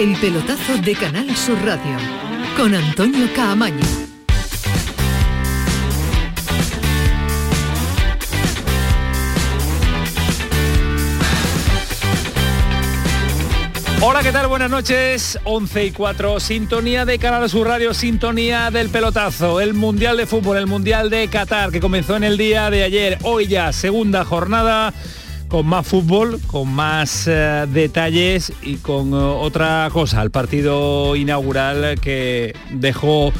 El pelotazo de Canal Sur Radio con Antonio Caamaño. Hola, ¿qué tal? Buenas noches. 11 y 4, sintonía de Canal Sur Radio, sintonía del pelotazo, el Mundial de Fútbol, el Mundial de Qatar, que comenzó en el día de ayer. Hoy ya, segunda jornada con más fútbol, con más eh, detalles y con eh, otra cosa, el partido inaugural que dejó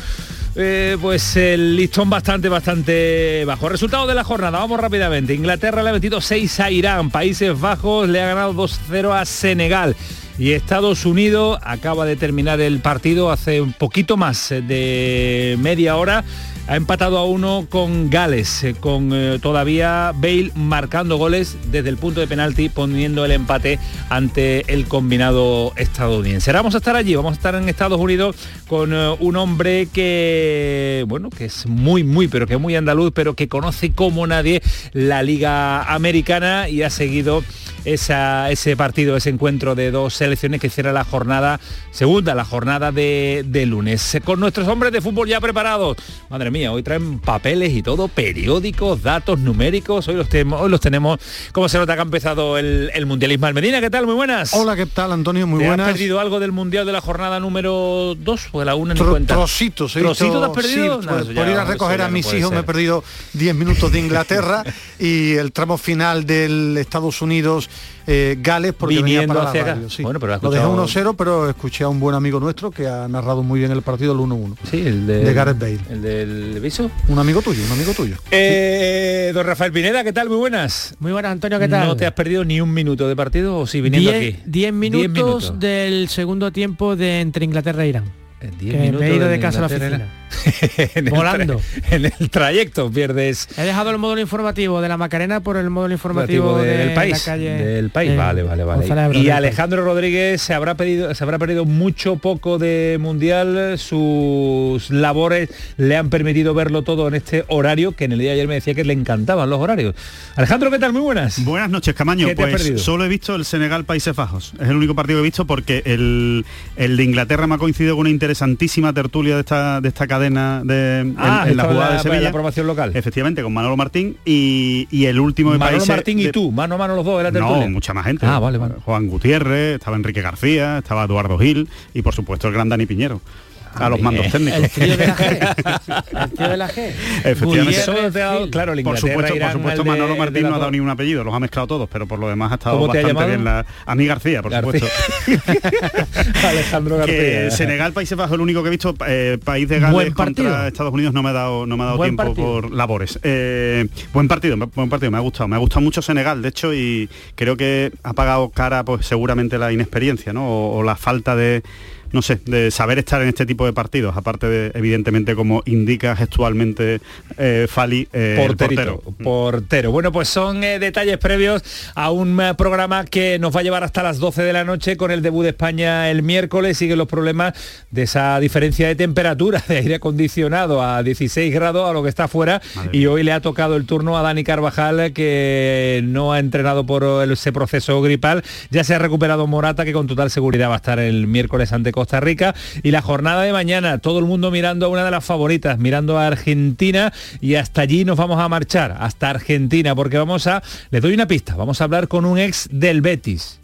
eh, pues el listón bastante, bastante bajo. Resultado de la jornada, vamos rápidamente. Inglaterra le ha metido 6 a Irán, Países Bajos le ha ganado 2-0 a Senegal. Y Estados Unidos acaba de terminar el partido hace un poquito más de media hora ha empatado a uno con Gales, eh, con eh, todavía Bale marcando goles desde el punto de penalti, poniendo el empate ante el combinado estadounidense. vamos a estar allí, vamos a estar en Estados Unidos con eh, un hombre que, bueno, que es muy, muy, pero que es muy andaluz, pero que conoce como nadie la Liga Americana y ha seguido ese partido, ese encuentro de dos selecciones que cierra la jornada segunda, la jornada de, de lunes. Con nuestros hombres de fútbol ya preparados. Madre mía hoy traen papeles y todo, periódicos, datos numéricos, hoy los, tenemos, hoy los tenemos, como se nota que ha empezado el, mundialismo. Almedina, ¿qué tal? Muy buenas. Hola, ¿qué tal, Antonio? Muy buenas. ¿Has perdido algo del mundial de la jornada número 2 o de la 1 en Trocitos, ¿Trocitos has perdido? Por ir a recoger a mis hijos me he perdido 10 minutos de Inglaterra y el tramo final del Estados Unidos eh, Gales porque Viniendo venía para la radio, sí. Bueno, pero Lo dejé 1-0, pero escuché a un buen amigo nuestro que ha narrado muy bien el partido del 1-1. Sí, el de, de Gareth Bale. El del viso. Un amigo tuyo, un amigo tuyo. Eh, Don Rafael Pineda, ¿qué tal? Muy buenas. Muy buenas, Antonio, ¿qué tal? ¿No te has perdido ni un minuto de partido o sí viniendo diez, aquí? 10 minutos, minutos, del segundo tiempo de entre Inglaterra e Irán. En 10 minutos me he ido de, de casa a la oficina. en Volando. El en el trayecto pierdes. He dejado el módulo informativo de la Macarena por el módulo informativo de, del país. La calle, del país. vale, vale, vale. Y Alejandro Rodríguez se habrá pedido, se habrá perdido mucho poco de mundial. Sus labores le han permitido verlo todo en este horario que en el día de ayer me decía que le encantaban los horarios. Alejandro, ¿qué tal? Muy buenas. Buenas noches, Camaño. Pues solo he visto el Senegal Países Bajos. Es el único partido que he visto porque el, el de Inglaterra me ha coincidido con una interesantísima tertulia de esta, de esta cadena de ah, en, la jugada la, de Sevilla. La aprobación local. Efectivamente, con Manolo Martín y, y el último de Manolo países, Martín y de, tú, mano a mano los dos, era No, mucha más gente. Ah, vale, vale. Juan Gutiérrez, estaba Enrique García, estaba Eduardo Gil y por supuesto el gran Dani Piñero a los mandos técnicos. El tío de la G. El tío de la G. Efectivamente. claro, por supuesto, por supuesto Manolo Martín no ha dado ni un apellido, los ha mezclado todos, pero por lo demás ha estado bastante bien la a mí García, por García. supuesto. Alejandro García. Que Senegal, Países Bajos, el único que he visto, eh, país de Gales contra Estados Unidos no me ha dado no me ha dado tiempo partido. por labores. Eh, buen partido, buen partido, me ha gustado. Me ha gustado mucho Senegal, de hecho, y creo que ha pagado cara pues seguramente la inexperiencia, ¿no? o, o la falta de no sé, de saber estar en este tipo de partidos, aparte de, evidentemente, como indica gestualmente eh, Fali, eh, portero. Portero. Bueno, pues son eh, detalles previos a un programa que nos va a llevar hasta las 12 de la noche con el debut de España el miércoles. Siguen los problemas de esa diferencia de temperatura de aire acondicionado a 16 grados a lo que está afuera. Madre y hoy le ha tocado el turno a Dani Carvajal, que no ha entrenado por ese proceso gripal. Ya se ha recuperado Morata, que con total seguridad va a estar el miércoles ante Costa Rica. Y la jornada de mañana, todo el mundo mirando a una de las favoritas, mirando a Argentina y hasta allí nos vamos a marchar, hasta Argentina, porque vamos a, les doy una pista, vamos a hablar con un ex del Betis,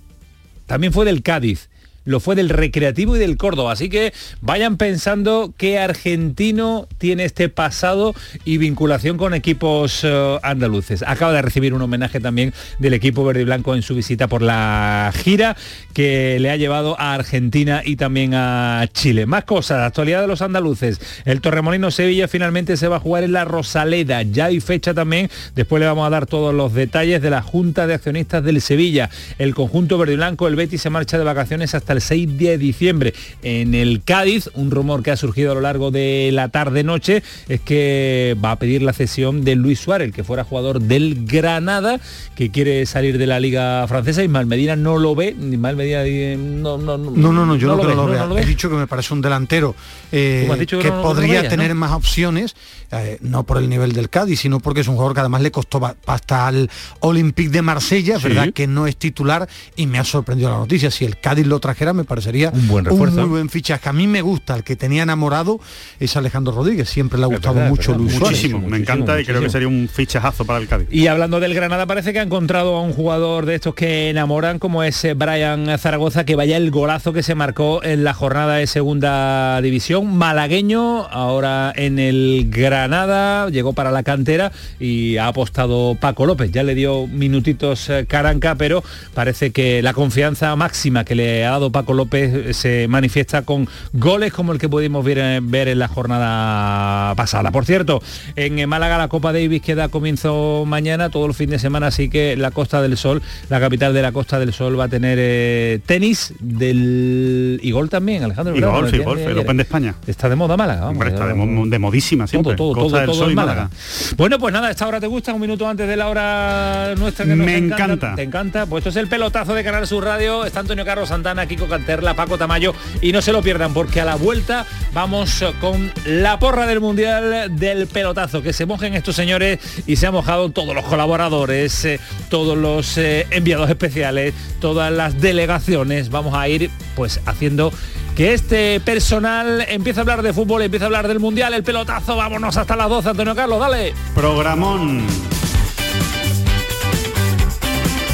también fue del Cádiz lo fue del Recreativo y del Córdoba. Así que vayan pensando qué argentino tiene este pasado y vinculación con equipos uh, andaluces. Acaba de recibir un homenaje también del equipo verde y blanco en su visita por la gira que le ha llevado a Argentina y también a Chile. Más cosas, actualidad de los andaluces. El Torremolino Sevilla finalmente se va a jugar en la Rosaleda. Ya hay fecha también. Después le vamos a dar todos los detalles de la Junta de Accionistas del Sevilla. El conjunto verde y blanco, el Betis, se marcha de vacaciones hasta el 6 de diciembre. En el Cádiz, un rumor que ha surgido a lo largo de la tarde-noche es que va a pedir la cesión de Luis Suárez, el que fuera jugador del Granada, que quiere salir de la Liga Francesa. Ismael Medina no lo ve, Ismael Medina no, no, no, no, no, no yo no, creo que lo, vea. lo He dicho que me parece un delantero eh, que, que podría veía, tener más opciones, eh, no por el nivel del Cádiz, sino porque es un jugador que además le costó hasta al Olympique de Marsella, ¿Sí? ¿verdad? Que no es titular y me ha sorprendido la noticia. Si el Cádiz lo trajera extranjera me parecería un buen refuerzo. Un muy buen fichaje. A mí me gusta, el que tenía enamorado es Alejandro Rodríguez, siempre le ha gustado mucho Luis Suárez. Muchísimo, me encanta y creo que sería un fichajazo para el Cádiz. Y hablando del Granada, parece que ha encontrado a un jugador de estos que enamoran, como es eh, Brian Zaragoza, que vaya el golazo que se marcó en la jornada de segunda división. Malagueño, ahora en el Granada, llegó para la cantera y ha apostado Paco López. Ya le dio minutitos eh, Caranca, pero parece que la confianza máxima que le ha dado Paco López se manifiesta con goles como el que pudimos ver, eh, ver en la jornada pasada. Por cierto, en Málaga la Copa Davis queda comienzo mañana, todo el fin de semana, así que la Costa del Sol, la capital de la Costa del Sol va a tener eh, tenis del y gol también, Alejandro. Y golf, y golf, el Open de España. Está de moda Málaga. Hombre, está de, modísima siempre. Todo, todo, todo, todo Málaga. Bueno, pues nada, esta hora te gusta, un minuto antes de la hora nuestra que nos Me encanta. Te encanta. Pues esto es el pelotazo de Canal Sur Radio. Está Antonio Carlos Santana, Kiko Canterla, Paco Tamayo y no se lo pierdan porque a la vuelta vamos con la porra del Mundial del pelotazo. Que se mojen estos señores y se han mojado todos los colaboradores, eh, todos los eh, enviados especiales, todas las delegaciones. Vamos a ir pues haciendo que este personal empiece a hablar de fútbol, empieza a hablar del Mundial, el pelotazo. Vámonos hasta las 12, Antonio Carlos, dale. Programón.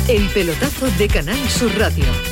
El pelotazo de Canal Sur Radio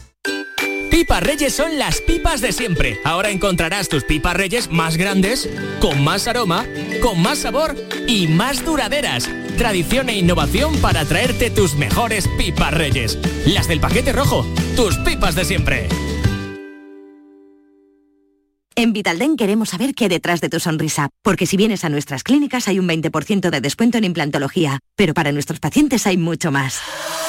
Pipas Reyes son las pipas de siempre. Ahora encontrarás tus pipas Reyes más grandes, con más aroma, con más sabor y más duraderas. Tradición e innovación para traerte tus mejores pipas Reyes. Las del paquete rojo, tus pipas de siempre. En Vitalden queremos saber qué detrás de tu sonrisa, porque si vienes a nuestras clínicas hay un 20% de descuento en implantología, pero para nuestros pacientes hay mucho más.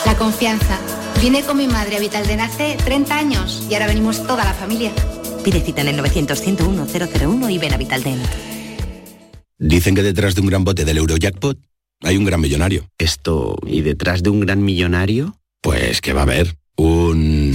La confianza Vine con mi madre a Vitalden hace 30 años y ahora venimos toda la familia. Pide cita en el 900-101-001 y ven a Vitalden. Dicen que detrás de un gran bote del Eurojackpot hay un gran millonario. Esto, ¿y detrás de un gran millonario? Pues que va a haber un...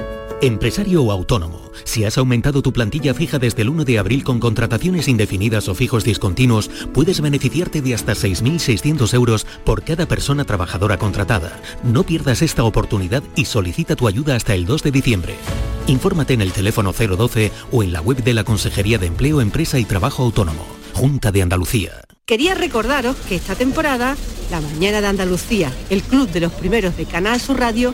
Empresario o autónomo, si has aumentado tu plantilla fija desde el 1 de abril con contrataciones indefinidas o fijos discontinuos, puedes beneficiarte de hasta 6.600 euros por cada persona trabajadora contratada. No pierdas esta oportunidad y solicita tu ayuda hasta el 2 de diciembre. Infórmate en el teléfono 012 o en la web de la Consejería de Empleo, Empresa y Trabajo Autónomo, Junta de Andalucía. Quería recordaros que esta temporada, La Mañana de Andalucía, el club de los primeros de Canal Sur Radio,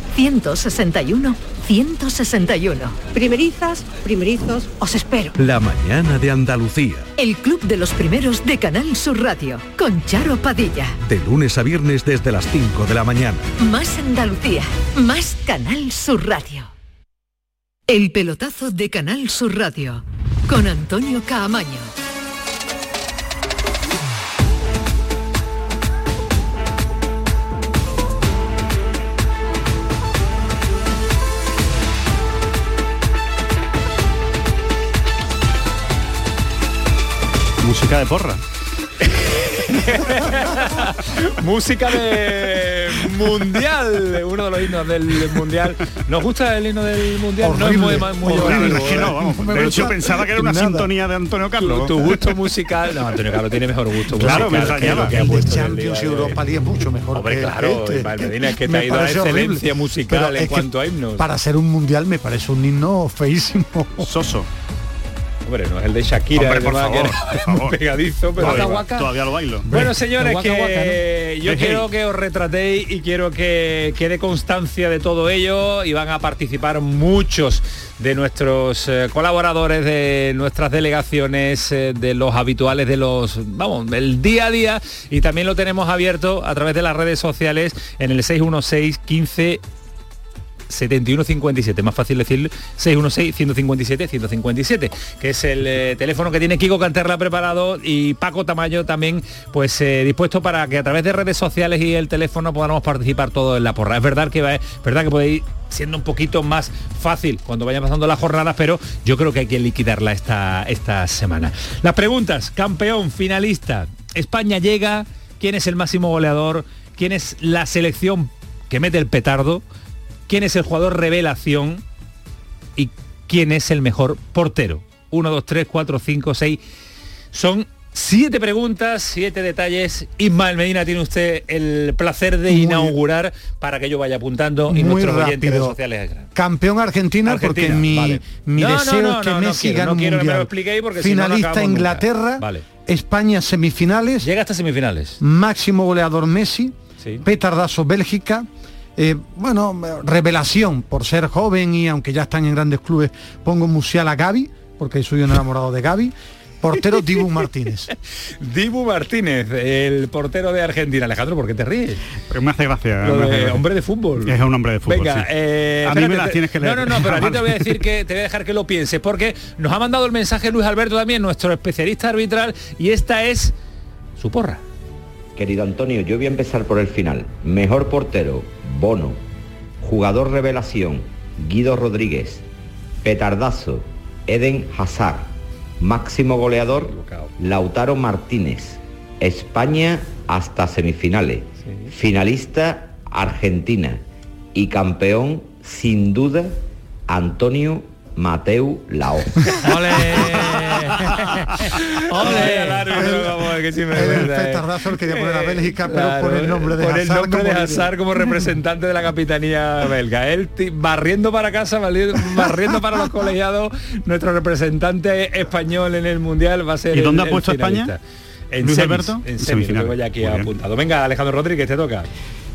161 161. Primerizas, primerizos, os espero. La mañana de Andalucía. El club de los primeros de Canal Sur Radio, con Charo Padilla. De lunes a viernes desde las 5 de la mañana. Más Andalucía, más Canal Sur Radio. El pelotazo de Canal Sur Radio, con Antonio Caamaño. Música de porra. Música de mundial, uno de los himnos del mundial. ¿Nos gusta el himno del mundial? no es muy, muy que no, vamos. De hecho, pensaba que era una sintonía de Antonio Carlos. Tu, gusto musical. No, Antonio Carlos tiene mejor gusto claro, musical. Me el, el Champions y Europa League es mucho mejor. Hombre, claro, este. Medina es que te ha ido a excelencia musical en cuanto a himnos. Para ser un mundial me parece un himno feísimo. Soso. Hombre, no es el de Shakira, Hombre, por favor, que pegadizo, pero todavía, lo bailo. Bueno, señores, que yo quiero que os retratéis y quiero que quede constancia de todo ello y van a participar muchos de nuestros eh, colaboradores, de nuestras delegaciones, eh, de los habituales de los, vamos, del día a día. Y también lo tenemos abierto a través de las redes sociales en el 616 15 7157, más fácil decir 616-157-157, que es el eh, teléfono que tiene Kiko Canterla preparado y Paco Tamayo también pues eh, dispuesto para que a través de redes sociales y el teléfono podamos participar todo en la porra. Es verdad que va, es verdad que podéis siendo un poquito más fácil cuando vayan pasando las jornadas, pero yo creo que hay que liquidarla esta, esta semana. Las preguntas, campeón, finalista, España llega, ¿quién es el máximo goleador? ¿Quién es la selección que mete el petardo? Quién es el jugador revelación y quién es el mejor portero. 1, 2, 3, 4, 5, 6. Son siete preguntas, siete detalles. Ismael Medina tiene usted el placer de inaugurar para que yo vaya apuntando y nuestros oyentes redes sociales. Campeón Argentina, porque mi, mi deseo es que Messi gane un mundial. Finalista Inglaterra, España semifinales. Llega hasta semifinales. Máximo goleador Messi. Petardazo Bélgica eh, bueno, revelación por ser joven y aunque ya están en grandes clubes, pongo Musiala a Gaby, porque soy un enamorado de Gaby. Portero Dibu Martínez. Dibu Martínez, el portero de Argentina. Alejandro, ¿por qué te ríes? Porque me hace gracia. hombre de fútbol. Es un hombre de fútbol. Venga, eh, a mí me la tienes que leer. No, no, no, pero a ti te voy a decir que te voy a dejar que lo pienses, porque nos ha mandado el mensaje Luis Alberto también, nuestro especialista arbitral, y esta es su porra. Querido Antonio, yo voy a empezar por el final. Mejor portero, Bono. Jugador revelación, Guido Rodríguez. Petardazo, Eden Hazard. Máximo goleador, Lautaro Martínez. España hasta semifinales. Finalista, Argentina. Y campeón, sin duda, Antonio Mateu Lao. ¡Ole! Petardazo quería poner a Bélgica, pero por el nombre de por el nombre de Hazard como representante de la capitanía belga. Él barriendo para casa, barriendo para los colegiados, nuestro representante español en el Mundial va a ser ¿Y dónde ha puesto España? En Luis Alberto? En semifinal. ya aquí apuntado. Venga, Alejandro Rodríguez, te toca.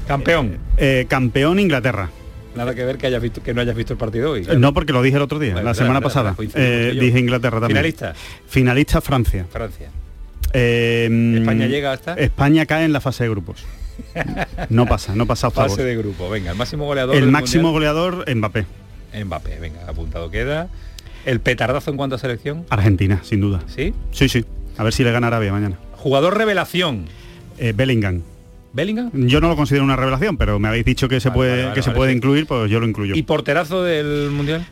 Campeón. Eh, campeón Inglaterra. Nada que ver que hayas visto que no hayas visto el partido hoy. No, porque lo dije el otro día, la semana pasada. Eh, dije Inglaterra también. Finalista. Finalista Francia. Francia. Eh, España llega hasta. España cae en la fase de grupos. No pasa, no pasa Fase de grupo, venga, el máximo goleador. El máximo goleador, Mbappé. Mbappé, venga, apuntado queda. ¿El petardazo en cuanto a selección? Argentina, sin duda. ¿Sí? Sí, sí. A ver si le gana Arabia mañana. Jugador revelación. Eh, Bellingham. Bellingham. Yo no lo considero una revelación, pero me habéis dicho que se puede que se puede incluir, pues yo lo incluyo. ¿Y porterazo del mundial?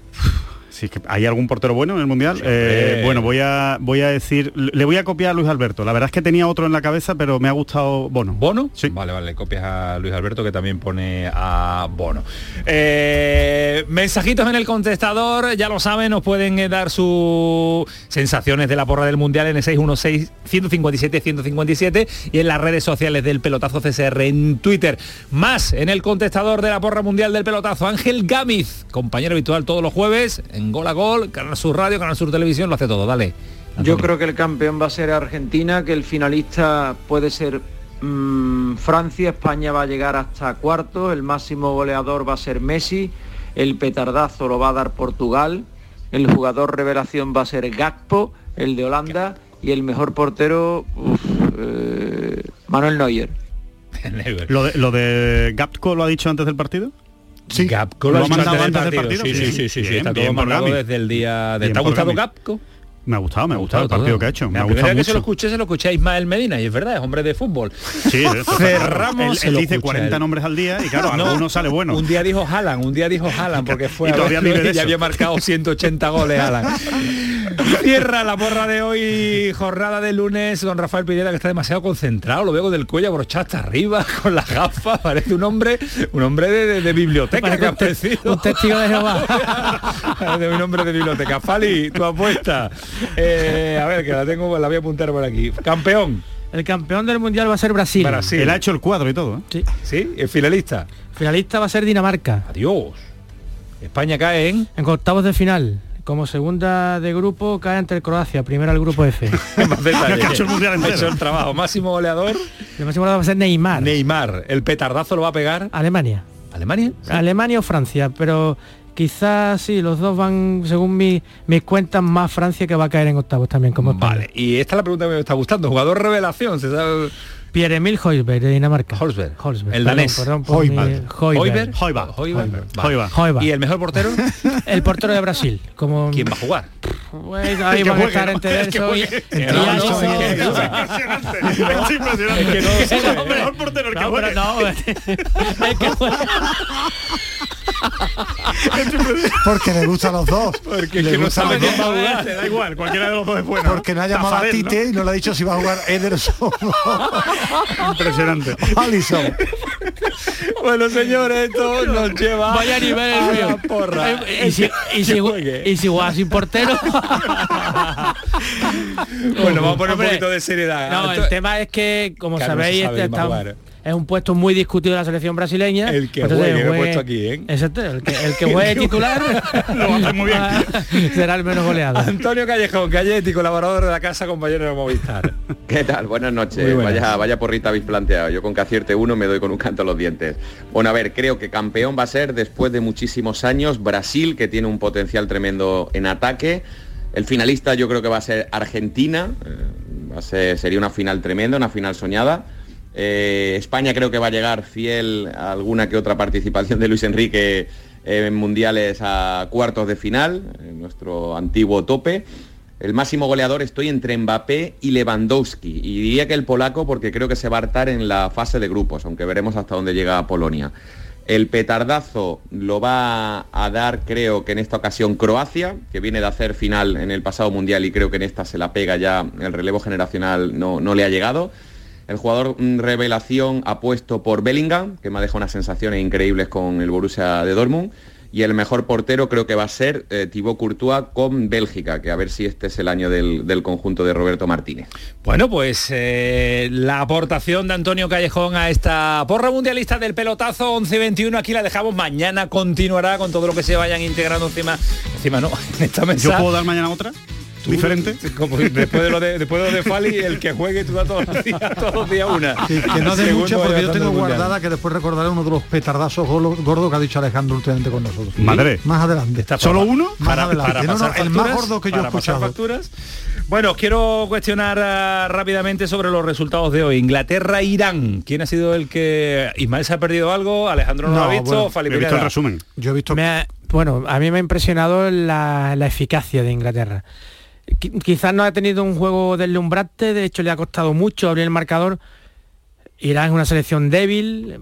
Sí, que hay algún portero bueno en el mundial. Eh, bueno, voy a voy a decir, le voy a copiar a Luis Alberto. La verdad es que tenía otro en la cabeza, pero me ha gustado Bono. ¿Bono? Sí. Vale, vale, copias a Luis Alberto que también pone a Bono. Eh, mensajitos en el contestador, ya lo saben, nos pueden eh, dar sus sensaciones de la porra del mundial en el 616 157 157 y en las redes sociales del pelotazo CSR en Twitter. Más en el contestador de la porra mundial del pelotazo, Ángel Gámiz, compañero habitual todos los jueves en Gol a Gol, Canal Sur Radio, Canal Sur Televisión, lo hace todo, dale. Yo creo que el campeón va a ser Argentina, que el finalista puede ser mm, Francia, España va a llegar hasta cuarto, el máximo goleador va a ser Messi, el petardazo lo va a dar Portugal, el jugador revelación va a ser Gakpo, el de Holanda, y el mejor portero, eh, Manuel Neuer. ¿Lo de, ¿Lo de Gakpo lo ha dicho antes del partido? Sí, Gapco lo, ha mandado antes del partido. Sí, sí, sí, sí, está todo mandado desde el día de... ¿Te ha gustado Gapco? Me ha gustado, me ha gustado el partido que ha hecho. Me la ha gustado que se lo escuché, se lo escuché a Ismael Medina, y es verdad, es hombre de fútbol. Sí, cerramos. Él, dice 40 nombres al día y claro, no, alguno sale bueno. Un día dijo Haaland, un día dijo Haaland, porque fue y todavía ya había marcado 180 goles Haaland. Cierra la porra de hoy, jornada de lunes, don Rafael Pineda, que está demasiado concentrado, lo veo del cuello abrochado hasta arriba, con las gafas, parece un hombre, un hombre de, biblioteca que un, un testigo de Jehová. de un hombre de biblioteca. Fali, tu apuesta. Eh, a ver, que la tengo, la voy a apuntar por aquí. Campeón. El campeón del mundial va a ser Brasil. Brasil. Él ha hecho el cuadro y todo. ¿eh? Sí. Sí, el finalista. Finalista va a ser Dinamarca. Adiós. España cae en. En octavos de final como segunda de grupo cae entre Croacia, primera el grupo F. ha hecho el mundial Ha hecho el trabajo. Máximo goleador. El máximo goleador va a ser Neymar. Neymar. El petardazo lo va a pegar. Alemania. ¿Alemania? Alemania o Francia, pero quizás sí, los dos van, según mi, mis cuentas, más Francia que va a caer en octavos también, como Vale, y esta es la pregunta que me está gustando. Jugador revelación, ¿se sabe? Pierre-Emil Hoiberg de Dinamarca. Hoiberg. El danés. Hoiberg. ¿Y el mejor portero? el portero de Brasil. Como... ¿Quién va a jugar? Pues ahí van a estar entre eso y... Es impresionante. Es impresionante. Es el mejor portero el que juegue. No, es que Porque le gustan los dos. Porque le no sabe quién va a jugar. Da igual, cualquiera de los dos es bueno. Porque no ha llamado a Tite y no le ha dicho si va a jugar Ederson. Impresionante. Alison. Bueno, señores, esto nos lleva Vaya nivel el mío. porra. Y, si, y, si, y si juega sin portero. bueno, vamos a poner un poquito de seriedad. No, el tema es que, como sabéis, este está, es un puesto muy discutido de la selección brasileña. El que juegue, juegue, puesto aquí, ¿eh? Exacto, el que, el que juegue titular lo va a hacer muy bien. será el menos goleado. Antonio Callejón, Galletti, colaborador de la casa, compañero de Movistar. ¿Qué tal? Buenas noches. Vaya, vaya porrita habéis planteado. Yo con que acierte uno me doy con un canto a los dientes. Bueno, a ver, creo que campeón va a ser después de muchísimos años Brasil, que tiene un potencial tremendo en ataque. El finalista yo creo que va a ser Argentina. Eh, va a ser, sería una final tremenda, una final soñada. Eh, España creo que va a llegar fiel a alguna que otra participación de Luis Enrique en mundiales a cuartos de final, en nuestro antiguo tope. El máximo goleador estoy entre Mbappé y Lewandowski. Y diría que el polaco porque creo que se va a hartar en la fase de grupos, aunque veremos hasta dónde llega Polonia. El petardazo lo va a dar, creo que en esta ocasión, Croacia, que viene de hacer final en el pasado mundial y creo que en esta se la pega ya, el relevo generacional no, no le ha llegado. El jugador mm, revelación apuesto por Bellingham, que me ha dejado unas sensaciones increíbles con el Borussia de Dortmund. Y el mejor portero creo que va a ser eh, Thibaut Courtois con Bélgica, que a ver si este es el año del, conjunto de Roberto Martínez. Bueno, pues eh, la aportación de Antonio Callejón a esta porra mundialista del pelotazo 11-21, aquí la dejamos, mañana continuará con todo lo que se vayan integrando encima, encima no, en esta mesa. ¿Yo puedo dar mañana otra? Diferente. Como después de lo de, después de, lo de Fali, el que juegue tú da todos los días, todos los días una. Que, que no de mucho porque yo tengo guardada que después recordaré uno de los petardazos gordos que ha dicho Alejandro últimamente con nosotros. Madre. Más adelante. ¿Está ¿Solo uno? Más para, adelante. Para no, el más gordo que yo he escuchado. Facturas. Bueno, quiero cuestionar uh, rápidamente sobre los resultados de hoy. Inglaterra-Irán. ¿Quién ha sido el que... Ismael se ha perdido algo? Alejandro no, lo ha visto. Bueno, he visto el resumen. Yo he visto... bueno, a mí me ha impresionado la, la eficacia de Inglaterra quizás no ha tenido un juego deslumbrante, de hecho le ha costado mucho abrir el marcador. Irán es una selección débil,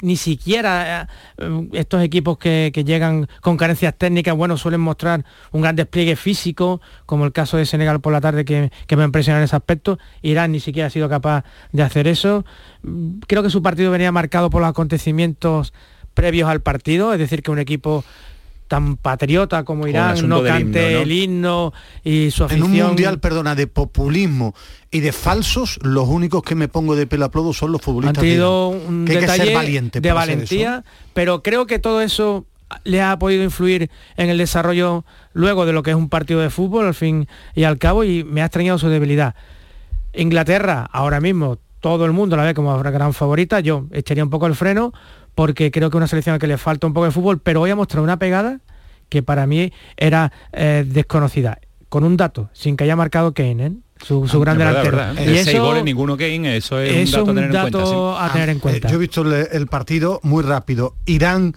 ni siquiera eh, estos equipos que, llegan con carencias técnicas, bueno, suelen mostrar un gran despliegue físico, como el caso de Senegal por la tarde que, que me impresiona en ese aspecto. Irán ni siquiera ha sido capaz de hacer eso. Creo que su partido venía marcado por los acontecimientos previos al partido, es decir, que un equipo tan patriota como Irán no cante el himno y su afición. En un mundial, perdona, de populismo y de falsos, los únicos que me pongo de pelo a son los futbolistas. Han tenido un detalle de valentía, pero creo que todo eso le ha podido influir en el desarrollo luego de lo que es un partido de fútbol al fin y al cabo y me ha extrañado su debilidad. Inglaterra, ahora mismo, todo el mundo la ve como gran favorita, yo echaría un poco el freno porque creo que es una selección a que le falta un poco de fútbol, pero voy a mostrar una pegada que para mí era eh, desconocida, con un dato, sin que haya marcado Kane, ¿eh? su, su ah, gran delantero. y eso, goles, ninguno Kane, eso es un dato, a tener en cuenta. yo he visto el, partido muy rápido. Irán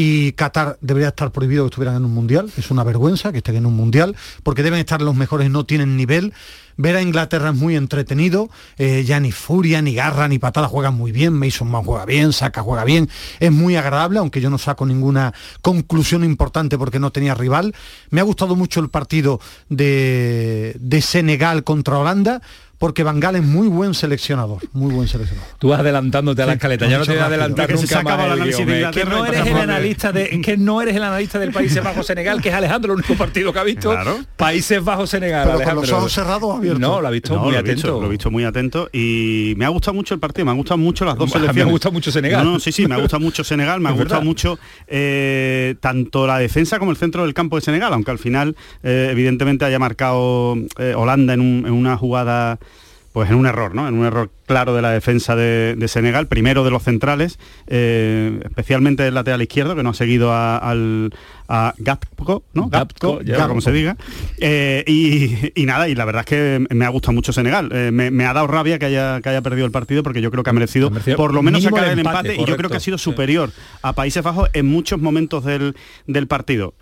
y Qatar debería estar prohibido que estuvieran en un mundial. Es una vergüenza que estén en un mundial, porque deben estar los mejores, no tienen nivel. Ver a Inglaterra es muy entretenido, eh, ya ni furia, ni garra, ni patada juegan muy bien, Mason Mount juega bien, Saca juega bien, es muy agradable, aunque yo no saco ninguna conclusión importante porque no tenía rival. Me ha gustado mucho el partido de, de Senegal contra Holanda, porque Van Gaal es muy buen seleccionador, muy buen seleccionador. Tú vas adelantándote a la escaleta, ya no te voy a adelantar nunca más el que no eres el analista de, que no eres el analista del Países Bajos Senegal, que es Alejandro, el único partido que ha visto. Países Bajos Senegal, Pero Alejandro. Con los ojos cerrados abiertos. No, lo ha visto muy atento. lo he visto muy atento y me ha gustado mucho el partido, me han gustado mucho las dos selecciones. Me gusta mucho Senegal. No, sí, sí, me ha gustado mucho Senegal, me ha gustado mucho eh, tanto la defensa como el centro del campo de Senegal, aunque al final eh, evidentemente haya marcado eh, Holanda en, en una jugada pues en un error, ¿no? En un error claro de la defensa de, Senegal, primero de los centrales, eh, especialmente el lateral izquierdo, que no ha seguido al a Gatko, ¿no? Gatko, ya como se diga. Eh, y, nada, y la verdad es que me ha gustado mucho Senegal. Eh, me, ha dado rabia que haya, que haya perdido el partido porque yo creo que ha merecido, por lo menos sacar el empate, y yo creo que ha sido superior a Países Bajos en muchos momentos del, partido.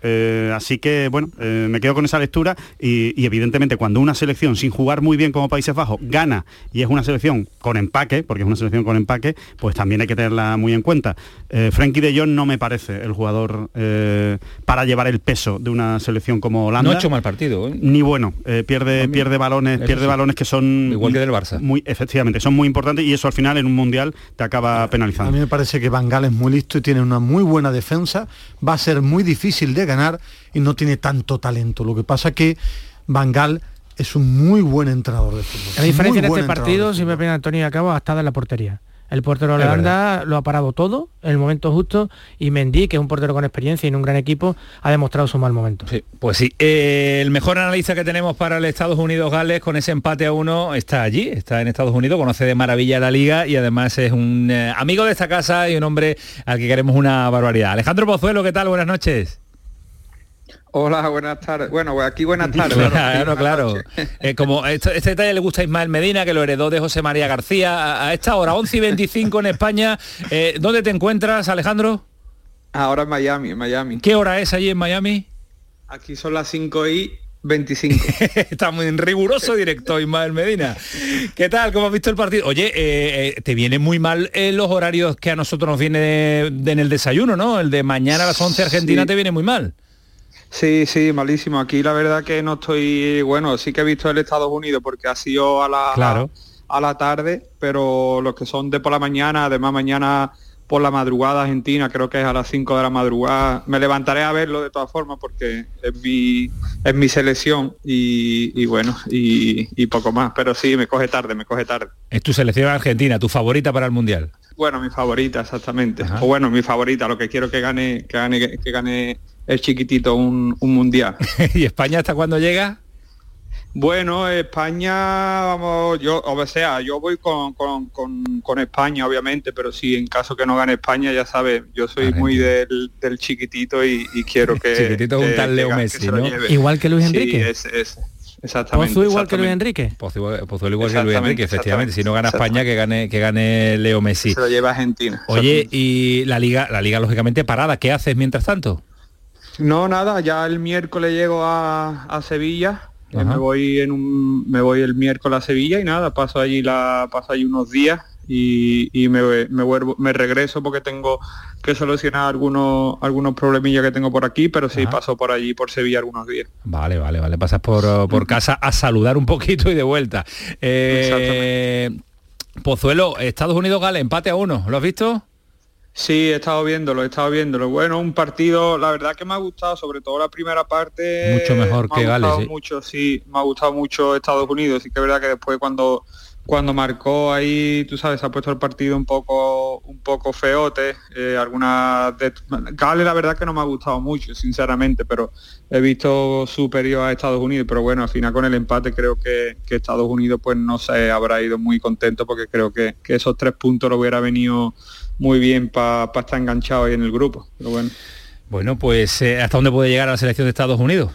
así que, bueno, me quedo con esa lectura y, y evidentemente cuando una selección sin jugar muy bien como Países Bajos gana y es una selección con empaque, porque es una selección con empaque, pues también hay que tenerla muy en cuenta. Eh, Frankie de Jong no me parece el jugador eh, para llevar el peso de una selección como Holanda. No ha hecho mal partido. ¿eh? Ni bueno, pierde, pierde balones, pierde balones que son igual que del Barça. Muy, efectivamente, son muy importantes y eso al final en un mundial te acaba penalizando. A mí me parece que Van Gaal es muy listo y tiene una muy buena defensa. Va a ser muy difícil de ganar y no tiene tanto talento. Lo que pasa que Van Gaal es un muy buen entrenador de fútbol. La diferencia en este partido, si me pide Antonio Acabo, ha estado en la portería. El portero de Holanda lo ha parado todo en el momento justo y Mendy, que es un portero con experiencia y en un gran equipo, ha demostrado su mal momento. pues sí, eh, el mejor analista que tenemos para el Estados Unidos-Gales con ese empate a uno está allí, está en Estados Unidos, conoce de maravilla la liga y además es un eh, amigo de esta casa y un hombre al que queremos una barbaridad. Alejandro Pozuelo, ¿qué tal? Buenas noches. Hola, buenas tardes. Bueno, pues aquí buenas tardes. claro, claro. Eh, como este, detalle le gusta a Ismael Medina, que lo heredó de José María García. A, esta hora, 11 y 25 en España. Eh, ¿Dónde te encuentras, Alejandro? Ahora en Miami, en Miami. ¿Qué hora es allí en Miami? Aquí son las 5 y 25. Está muy riguroso directo Ismael Medina. ¿Qué tal? ¿Cómo has visto el partido? Oye, eh, te vienen muy mal los horarios que a nosotros nos viene en el desayuno, ¿no? El de mañana a las 11 Argentina te viene muy mal. Sí, sí, malísimo. Aquí la verdad que no estoy, bueno, sí que he visto el Estados Unidos porque ha sido a la, a, la tarde, pero los que son de por la mañana, además mañana por la madrugada argentina, creo que es a las 5 de la madrugada. Me levantaré a verlo de todas formas porque es mi, es mi selección y, bueno, y, poco más. Pero sí, me coge tarde, me coge tarde. Es tu selección argentina, tu favorita para el Mundial. Bueno, mi favorita, exactamente. O bueno, mi favorita, lo que quiero que gane, que gane, que gane el chiquitito un, mundial. ¿Y España hasta cuándo llega? Bueno, España, vamos, yo, o sea, yo voy con, con, España, obviamente, pero sí, en caso que no gane España, ya sabes, yo soy muy del, chiquitito y, quiero que... chiquitito un tal Leo Messi, ¿no? Igual que Luis Enrique. Sí, es, exactamente. ¿Pozuelo igual que Luis Enrique? Pozuelo igual que Luis Enrique, efectivamente. Si no gana España, que gane, que gane Leo Messi. Se lo lleva Argentina. Oye, y la liga, la liga lógicamente parada, ¿qué haces mientras tanto? No, nada, ya el miércoles llego a, Sevilla. Eh, me voy en un, me voy el miércoles a Sevilla y nada, paso allí la, paso allí unos días y, me, me, vuelvo, me regreso porque tengo que solucionar algunos algunos problemillas que tengo por aquí, pero sí paso por allí, por Sevilla algunos días. Vale, vale, vale. Pasas por, por casa a saludar un poquito y de vuelta. Eh, Pozuelo, Estados Unidos Gale, empate a uno. ¿Lo has visto? Sí, he estado viéndolo, he estado viéndolo. Bueno, un partido, la verdad que me ha gustado, sobre todo la primera parte. Mucho mejor que Gales. Sí. Mucho, sí, me ha gustado mucho Estados Unidos. Sí que es verdad que después cuando cuando marcó ahí, tú sabes, ha puesto el partido un poco un poco feote. Eh, alguna de... Gales la verdad que no me ha gustado mucho, sinceramente, pero he visto superior a Estados Unidos. Pero bueno, al final con el empate creo que, Estados Unidos pues no se habrá ido muy contento porque creo que, que esos tres puntos lo hubiera venido muy bien para estar enganchado ahí en el grupo. Pero bueno. Bueno, pues eh, ¿hasta dónde puede llegar la selección de Estados Unidos?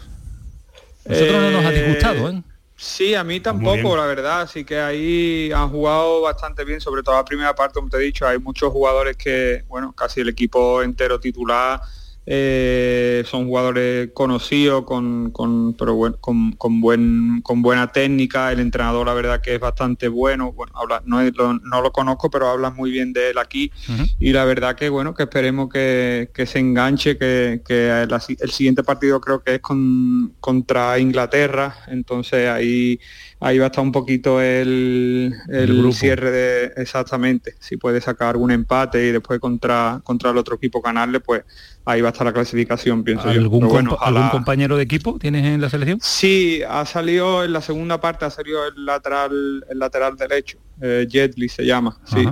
Nosotros no nos ha disgustado, ¿eh? Sí, a mí tampoco, la verdad. Así que ahí han jugado bastante bien, sobre todo la primera parte, como te he dicho, hay muchos jugadores que, bueno, casi el equipo entero titular eh, son jugadores conocidos, con, con, pero bueno, con, con, buen, con buena técnica. El entrenador, la verdad, que es bastante bueno. bueno habla, no, lo, no lo conozco, pero habla muy bien de él aquí. Y la verdad que bueno, que esperemos que, que se enganche, que, que el, siguiente partido creo que es con, contra Inglaterra. Entonces ahí ahí va a estar un poquito el, el, cierre de exactamente. Si puede sacar algún empate y después contra, contra el otro equipo ganarle, pues ahí va a estar la clasificación, pienso ¿Algún, yo. ¿Algún compañero de equipo tienes en la selección? Sí, ha salido en la segunda parte, ha salido el lateral, el lateral derecho, eh, Jetly se llama, sí.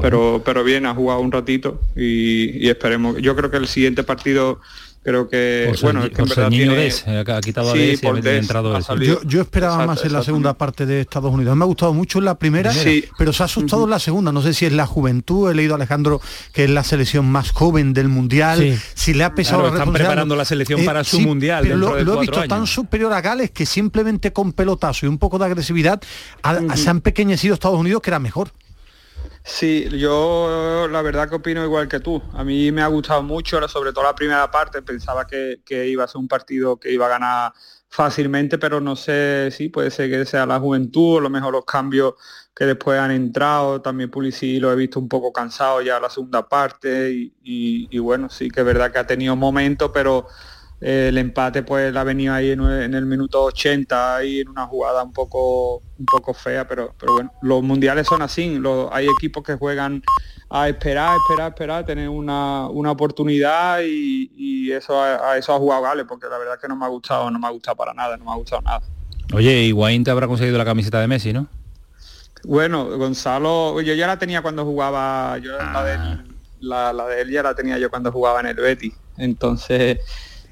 Pero, pero bien, ha jugado un ratito y, y esperemos. Yo creo que el siguiente partido creo que bueno es que en verdad tiene... ha quitado sí, a Des y ha entrado yo, yo, esperaba más en la segunda parte de Estados Unidos. Me ha gustado mucho en la primera sí. pero se ha asustado en la segunda. No sé si es la juventud he leído a Alejandro que es la selección más joven del mundial si le ha pesado claro, están preparando la selección eh, para su mundial pero lo, lo he visto tan superior a Gales que simplemente con pelotazo y un poco de agresividad se han pequeñecido Estados Unidos que era mejor Sí, yo la verdad que opino igual que tú. A mí me ha gustado mucho, sobre todo la primera parte. Pensaba que, iba a ser un partido que iba a ganar fácilmente, pero no sé si puede ser que sea la juventud, o lo mejor los cambios que después han entrado. También Pulisic lo he visto un poco cansado ya la segunda parte y, y bueno, sí que es verdad que ha tenido momentos, pero el empate pues ha venido ahí en, el minuto 80 ahí en una jugada un poco un poco fea pero pero bueno los mundiales son así hay equipos que juegan a esperar esperar esperar tener una, oportunidad y, eso a, eso ha jugado Gale porque la verdad es que no me ha gustado no me ha gustado para nada no me ha gustado nada. Oye Higuaín te habrá conseguido la camiseta de Messi no bueno Gonzalo yo ya la tenía cuando jugaba yo la de ah. la, la de él ya la tenía yo cuando jugaba en el Betis. Entonces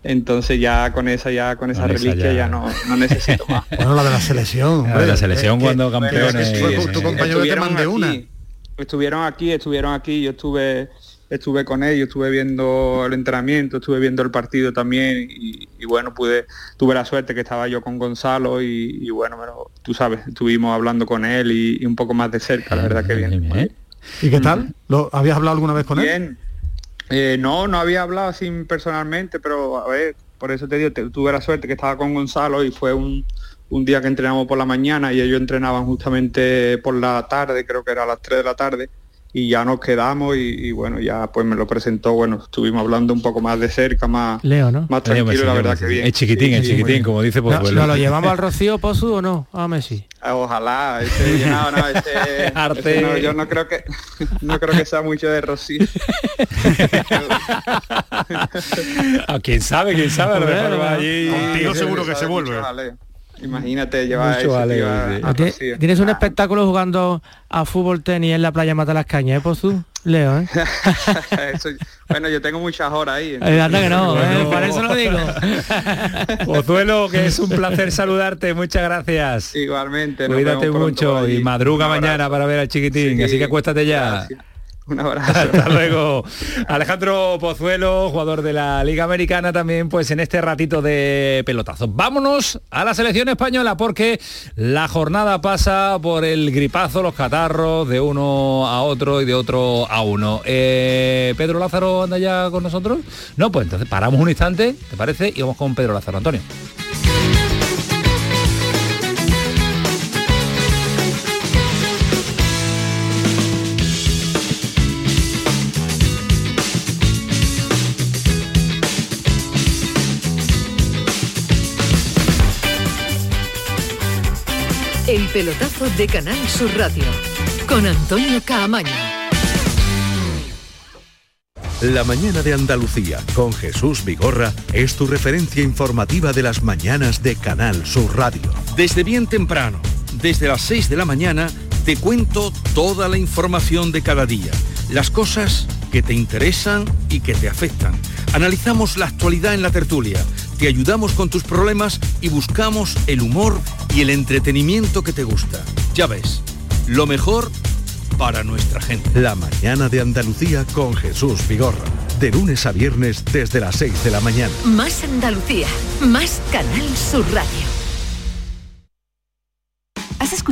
entonces ya con esa ya con esa reliquia ya, no, no, necesito más. Bueno la de la selección la de la selección cuando campeones tu compañero te mandé una. estuvieron aquí estuvieron aquí yo estuve estuve con ellos estuve viendo el entrenamiento estuve viendo el partido también y, bueno pude tuve la suerte que estaba yo con Gonzalo y, bueno pero tú sabes estuvimos hablando con él y, un poco más de cerca la verdad que bien, y qué tal lo habías hablado alguna vez con él eh, no, no había hablado así personalmente, pero a ver, por eso te digo, tuve la suerte que estaba con Gonzalo y fue un, un día que entrenamos por la mañana y ellos entrenaban justamente por la tarde, creo que era a las 3 de la tarde y ya nos quedamos y, bueno, ya pues me lo presentó, bueno, estuvimos hablando un poco más de cerca, más, Leo, ¿no? más tranquilo, la verdad que bien. Es chiquitín, es chiquitín, como dice pues, no, ¿Lo llevamos al Rocío Pozu o no? A Messi. Ah, ojalá, ese, no, no, ese, Arte. yo no creo que no creo que sea mucho de Rocío. ¿A quién sabe? ¿Quién sabe? A lo mejor va allí. Contigo seguro que se vuelve. Imagínate llevar eso, Tienes un espectáculo jugando a fútbol tenis en la playa Mata las Cañas, ¿eh, Pozu? Leo, ¿eh? bueno, yo tengo muchas horas ahí. Eh, anda que no, eh, para eso lo digo. Pozuelo, que es un placer saludarte, muchas gracias. Igualmente. Cuídate mucho y madruga mañana para ver al chiquitín, así que acuéstate ya. Un abrazo. Hasta luego. Alejandro Pozuelo, jugador de la Liga Americana también, pues en este ratito de pelotazo. Vámonos a la selección española porque la jornada pasa por el gripazo, los catarros de uno a otro y de otro a uno. Eh, ¿Pedro Lázaro anda ya con nosotros? No, pues entonces paramos un instante, ¿te parece? Y vamos con Pedro Lázaro. Antonio. Pelotazo de Canal Sur Radio con Antonio Caamaño. La mañana de Andalucía con Jesús Vigorra es tu referencia informativa de las mañanas de Canal Sur Radio. Desde bien temprano, desde las 6 de la mañana, te cuento toda la información de cada día, las cosas que te interesan y que te afectan. Analizamos la actualidad en la tertulia te ayudamos con tus problemas y buscamos el humor y el entretenimiento que te gusta. Ya ves, lo mejor para nuestra gente. La mañana de Andalucía con Jesús Vigorra. De lunes a viernes desde las 6 de la mañana. Más Andalucía, más Canal Sur Radio.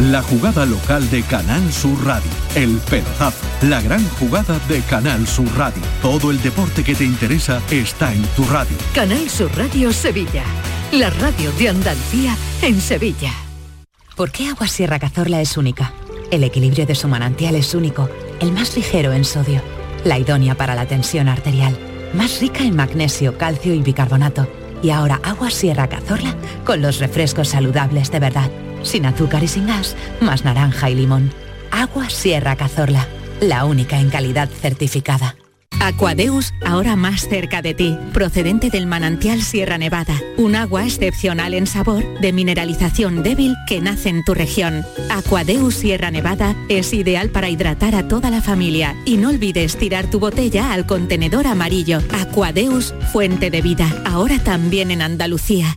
La jugada local de Canal Sur Radio. El pelotazo. La gran jugada de Canal Sur Radio. Todo el deporte que te interesa está en tu radio. Canal Sur Radio Sevilla. La radio de Andalucía en Sevilla. ¿Por qué Agua Sierra Cazorla es única? El equilibrio de su manantial es único. El más ligero en sodio. La idónea para la tensión arterial. Más rica en magnesio, calcio y bicarbonato. Y ahora Agua Sierra Cazorla con los refrescos saludables de verdad sin azúcar y sin gas, más naranja y limón. Agua Sierra Cazorla, la única en calidad certificada. Aquadeus, ahora más cerca de ti, procedente del manantial Sierra Nevada, un agua excepcional en sabor, de mineralización débil que nace en tu región. Aquadeus Sierra Nevada es ideal para hidratar a toda la familia y no olvides tirar tu botella al contenedor amarillo. Aquadeus, fuente de vida, ahora también en Andalucía.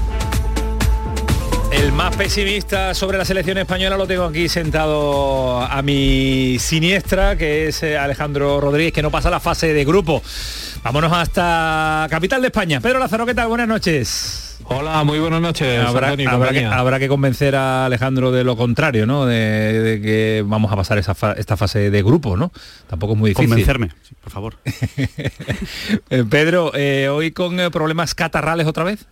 El más pesimista sobre la selección española lo tengo aquí sentado a mi siniestra, que es eh, Alejandro Rodríguez, que no pasa la fase de grupo. Vámonos hasta capital de España. Pedro Lázaro, ¿qué tal? Buenas noches. Hola, muy buenas noches. Habrá, que, convencer a Alejandro de lo contrario, ¿no? De, que vamos a pasar esta fase de grupo, ¿no? Tampoco es muy difícil. Convencerme, por favor. Eh, Pedro, eh, hoy con problemas catarrales otra vez.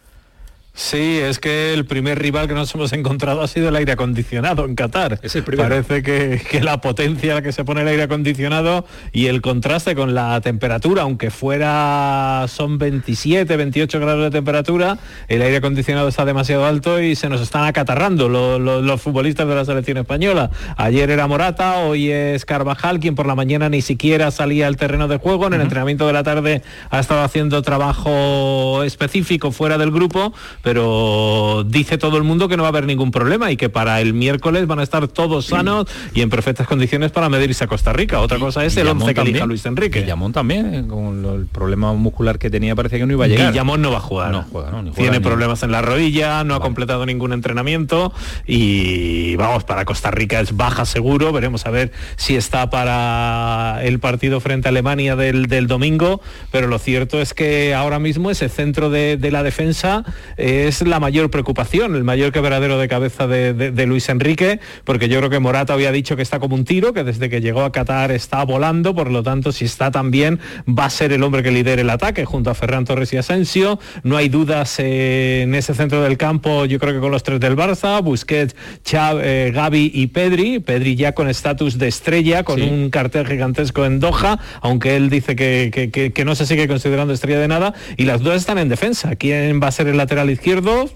Sí, es que el primer rival que nos hemos encontrado ha sido el aire acondicionado en Qatar. Es el Parece que, la potencia que se pone el aire acondicionado y el contraste con la temperatura, aunque fuera son 27, 28 grados de temperatura, el aire acondicionado está demasiado alto y se nos están acatarrando los futbolistas de la selección española. Ayer era Morata, hoy es Carvajal, quien por la mañana ni siquiera salía al terreno de juego. En el entrenamiento de la tarde ha estado haciendo trabajo específico fuera del grupo pero dice todo el mundo que no va a haber ningún problema y que para el miércoles van a estar todos sanos y en perfectas condiciones para medirse a Costa Rica. Otra cosa es el 11 que elija Luis Enrique. Guillamón también, eh, con el problema muscular que tenía parece que no iba a llegar. Guillamón no va a jugar. No juega, no, Tiene problemas en la rodilla, no ha completado ningún entrenamiento y vamos, para Costa Rica es baja seguro. Veremos a ver si está para el partido frente a Alemania del, domingo, pero lo cierto es que ahora mismo ese centro de, la defensa... Eh, es la mayor preocupación, el mayor quebradero de cabeza de, Luis Enrique, porque yo creo que Morata había dicho que está como un tiro, que desde que llegó a Qatar está volando, por lo tanto, si está tan bien, va a ser el hombre que lidere el ataque junto a Ferran Torres y Asensio. No hay dudas en ese centro del campo, yo creo que con los tres del Barça, Busquets, Chav, eh, Gaby y Pedri. Pedri ya con estatus de estrella, con un cartel gigantesco en Doha, aunque él dice que, que no se sigue considerando estrella de nada. Y las dos están en defensa. ¿Quién va a ser el lateral izquierdo?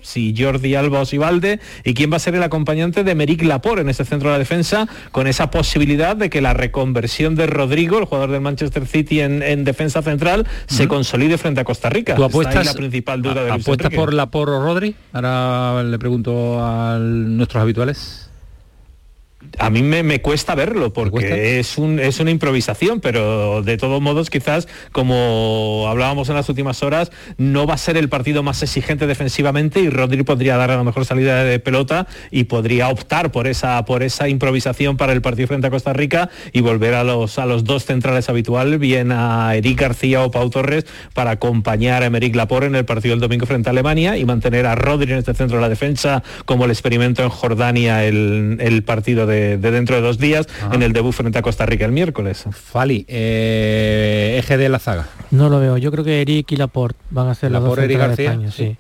Si Jordi Alba o Sivalde. ¿Y quién va a ser el acompañante de Meric Laporte en ese centro de la defensa? Con esa posibilidad de que la reconversión de Rodrigo, el jugador del Manchester City en, defensa central, se consolide frente a Costa Rica. ¿Tú apuestas, la principal duda de ¿Apuestas por Laporte o Rodri? Ahora le pregunto a nuestros habituales a mí me, cuesta verlo porque es, un, es una improvisación, pero de todos modos quizás, como hablábamos en las últimas horas, no va a ser el partido más exigente defensivamente y Rodri podría dar a la mejor salida de pelota y podría optar por esa, por esa improvisación para el partido frente a Costa Rica y volver a los, a los dos centrales habituales, bien a Eric García o Pau Torres, para acompañar a Emeric Laporte en el partido del domingo frente a Alemania y mantener a Rodri en este centro de la defensa como el experimento en Jordania el, el partido de de, dentro de dos días en el debut frente a Costa Rica el miércoles. Fali, eh, eje de la zaga. No lo veo, yo creo que Eric y Laporte van a ser la dos Eric García. España, sí.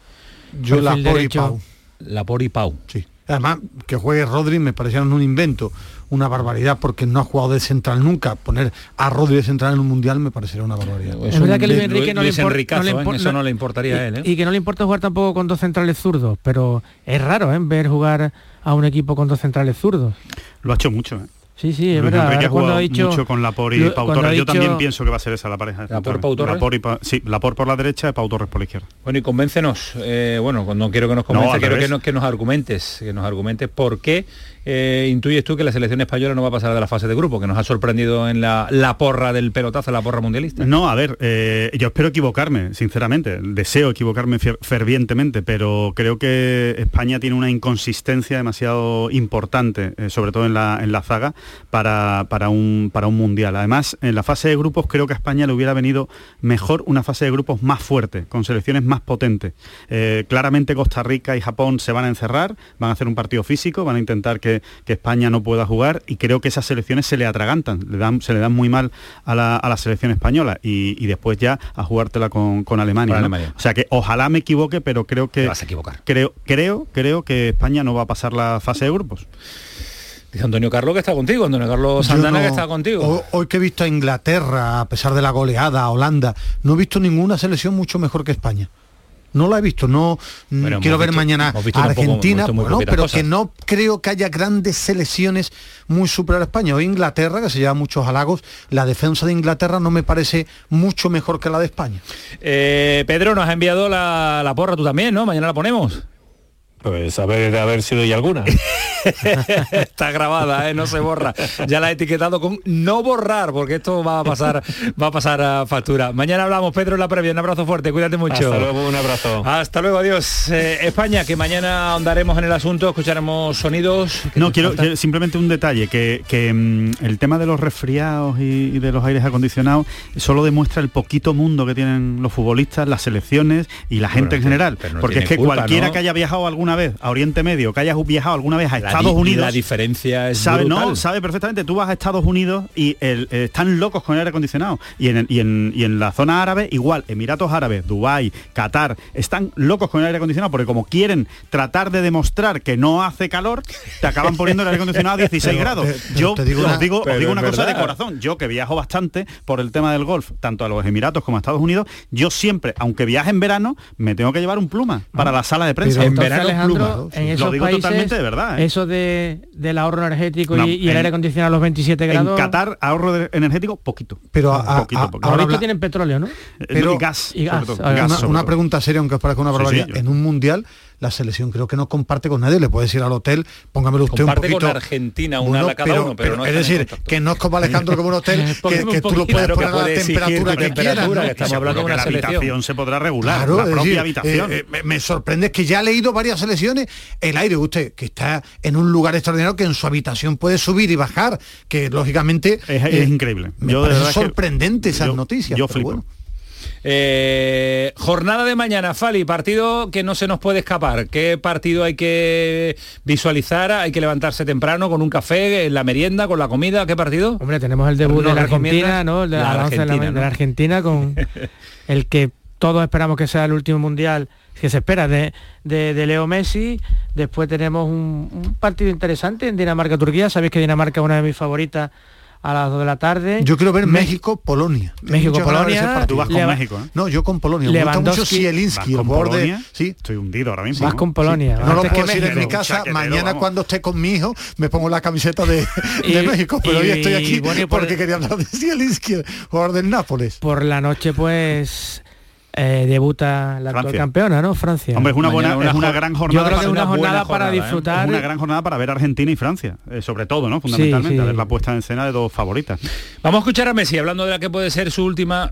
Yo Laporte y Pau. Laporte y Pau. Sí. Además, que juegue Rodri me parecieron un invento, una barbaridad, porque no ha jugado de central nunca. Poner a Rodri de central en un mundial me parecería una barbaridad. Es, verdad que Luis Enrique no, le, ¿eh? eso no le importaría a él. ¿eh? Y que no le importa jugar tampoco con dos centrales zurdos, pero es raro ¿eh? ver jugar a un equipo con dos centrales zurdos. Lo ha hecho mucho. ¿eh? Sí, sí, es verdad. ha jugado mucho con Lapor y Pau Torres. Yo también pienso que va a ser esa la pareja. ¿Lapor, Pau Torres? Lapor y sí, Lapor por la derecha y Pau Torres por la izquierda. Bueno, y convéncenos. Eh, bueno, no quiero que nos convence, quiero que nos, que nos argumentes, que nos argumentes por qué eh, intuyes tú que la selección española no va a pasar de la fase de grupo, que nos ha sorprendido en la, porra del pelotazo, la porra mundialista? No, a ver, eh, yo espero equivocarme, sinceramente, deseo equivocarme fervientemente, pero creo que España tiene una inconsistencia demasiado importante, eh, sobre todo en la, en la zaga, para, para, un, para un mundial. Además, en la fase de grupos creo que a España le hubiera venido mejor una fase de grupos más fuerte, con selecciones más potentes. claramente Costa Rica y Japón se van a encerrar, van a hacer un partido físico, van a intentar que que, España no pueda jugar y creo que esas selecciones se le atragantan, le dan, se le dan muy mal a la, selección española y, después ya a jugártela con, Alemania, O sea que ojalá me equivoque, pero creo que... vas a equivocar. Creo, creo, creo que España no va a pasar la fase de grupos. Dice Antonio Carlos que está contigo, Antonio Carlos Santana que está contigo. Hoy, que he visto a Inglaterra, a pesar de la goleada, a Holanda, no he visto ninguna selección mucho mejor que España no la he visto, no quiero ver mañana a Argentina, pero que no creo que haya grandes selecciones muy superiores a España. O Inglaterra, que se lleva muchos halagos, la defensa de Inglaterra no me parece mucho mejor que la de España. Eh, Pedro, nos ha enviado la, la porra tú también, ¿no? Mañana la ponemos. Pues a ver, a ver si doy alguna. Está grabada, ¿eh? no se borra. Ya la he etiquetado con no borrar, porque esto va a pasar, va a pasar a factura. Mañana hablamos, Pedro, en la previa. Un abrazo fuerte, cuídate mucho. Hasta luego, un abrazo. Hasta luego, adiós. Eh, España, que mañana andaremos en el asunto, escucharemos sonidos. No, quiero, simplemente un detalle, que, mm, el tema de los resfriados y, de los aires acondicionados solo demuestra el poquito mundo que tienen los futbolistas, las selecciones y la gente en general. porque es que cualquiera que haya viajado alguna vez a Oriente Medio, que hayas viajado alguna vez a Estados Unidos, la diferencia es sabe, no, sabe perfectamente. Tú vas a Estados Unidos y el, eh, están locos con el aire acondicionado. Y en, y, en, la zona árabe igual, Emiratos Árabes, Dubái, Qatar, están locos con el aire acondicionado porque como quieren tratar de demostrar que no hace calor, te acaban poniendo el aire acondicionado a 16 grados. yo te digo, os digo, digo una cosa de corazón. Yo que viajo bastante por el tema del golf, tanto a los Emiratos como a Estados Unidos, yo siempre, aunque viaje en verano, me tengo que llevar un pluma para la sala de prensa. en verano en esos digo países, totalmente de verdad. ¿eh? Eso de, del ahorro energético y, el aire acondicionado a los 27 grados. En Qatar, ahorro energético, poquito. Pero a, poquito, ahora tienen petróleo, ¿no? Eh, Pero, gas. Y gas. una, pregunta seria, aunque os parezca una barbaridad. en un mundial la selección creo que no comparte con nadie, le puedes ir al hotel, póngamelo usted un poquito. con Argentina, una a cada uno, pero, no Es decir, que no es como Alejandro como un hotel, que, tú lo puedes poner a la temperatura que, quieras. ¿no? estamos hablando de una la habitación se podrá regular, la propia habitación. Eh, eh, me sorprende que ya ha leído varias selecciones, el aire, usted, que está en un lugar extraordinario que en su habitación puede subir y bajar, que lógicamente... Es, eh, increíble. Me parece sorprendente esas noticias. Yo flipo. Eh, jornada de mañana, Fali, partido que no se nos puede escapar. ¿Qué partido hay que visualizar? ¿Hay que levantarse temprano con un café, en la merienda, con la comida? ¿Qué partido? Hombre, tenemos el debut de la Argentina, ¿no? De la, Argentina, con el que todos esperamos que sea el último mundial que se espera de, de, Leo Messi. Después tenemos un, partido interesante en Dinamarca-Turquía. Sabéis que Dinamarca es una de mis favoritas a las 2 de la tarde. Yo quiero ver México-Polonia. México-Polonia. Tú vas con México, ¿eh? No, yo con Polonia. Me gusta mucho Zielinski, el borde. Sí. Estoy hundido ahora mismo. Vas con Polonia. No, lo puedo decir en mi casa. Mañana cuando esté con mi hijo me pongo la camiseta de, de México. Pero hoy estoy aquí porque quería hablar de Zielinski, jugador del Nápoles. Por la noche, pues eh, debuta la actual campeona, ¿no? Francia. Hombre, es una buena, es una gran jornada. Yo creo que una, jornada, para ¿eh? disfrutar. una gran jornada para ver Argentina y Francia, eh, sobre todo, ¿no? Fundamentalmente, ver la puesta en escena de dos favoritas. Vamos a escuchar a Messi hablando de la que puede ser su última,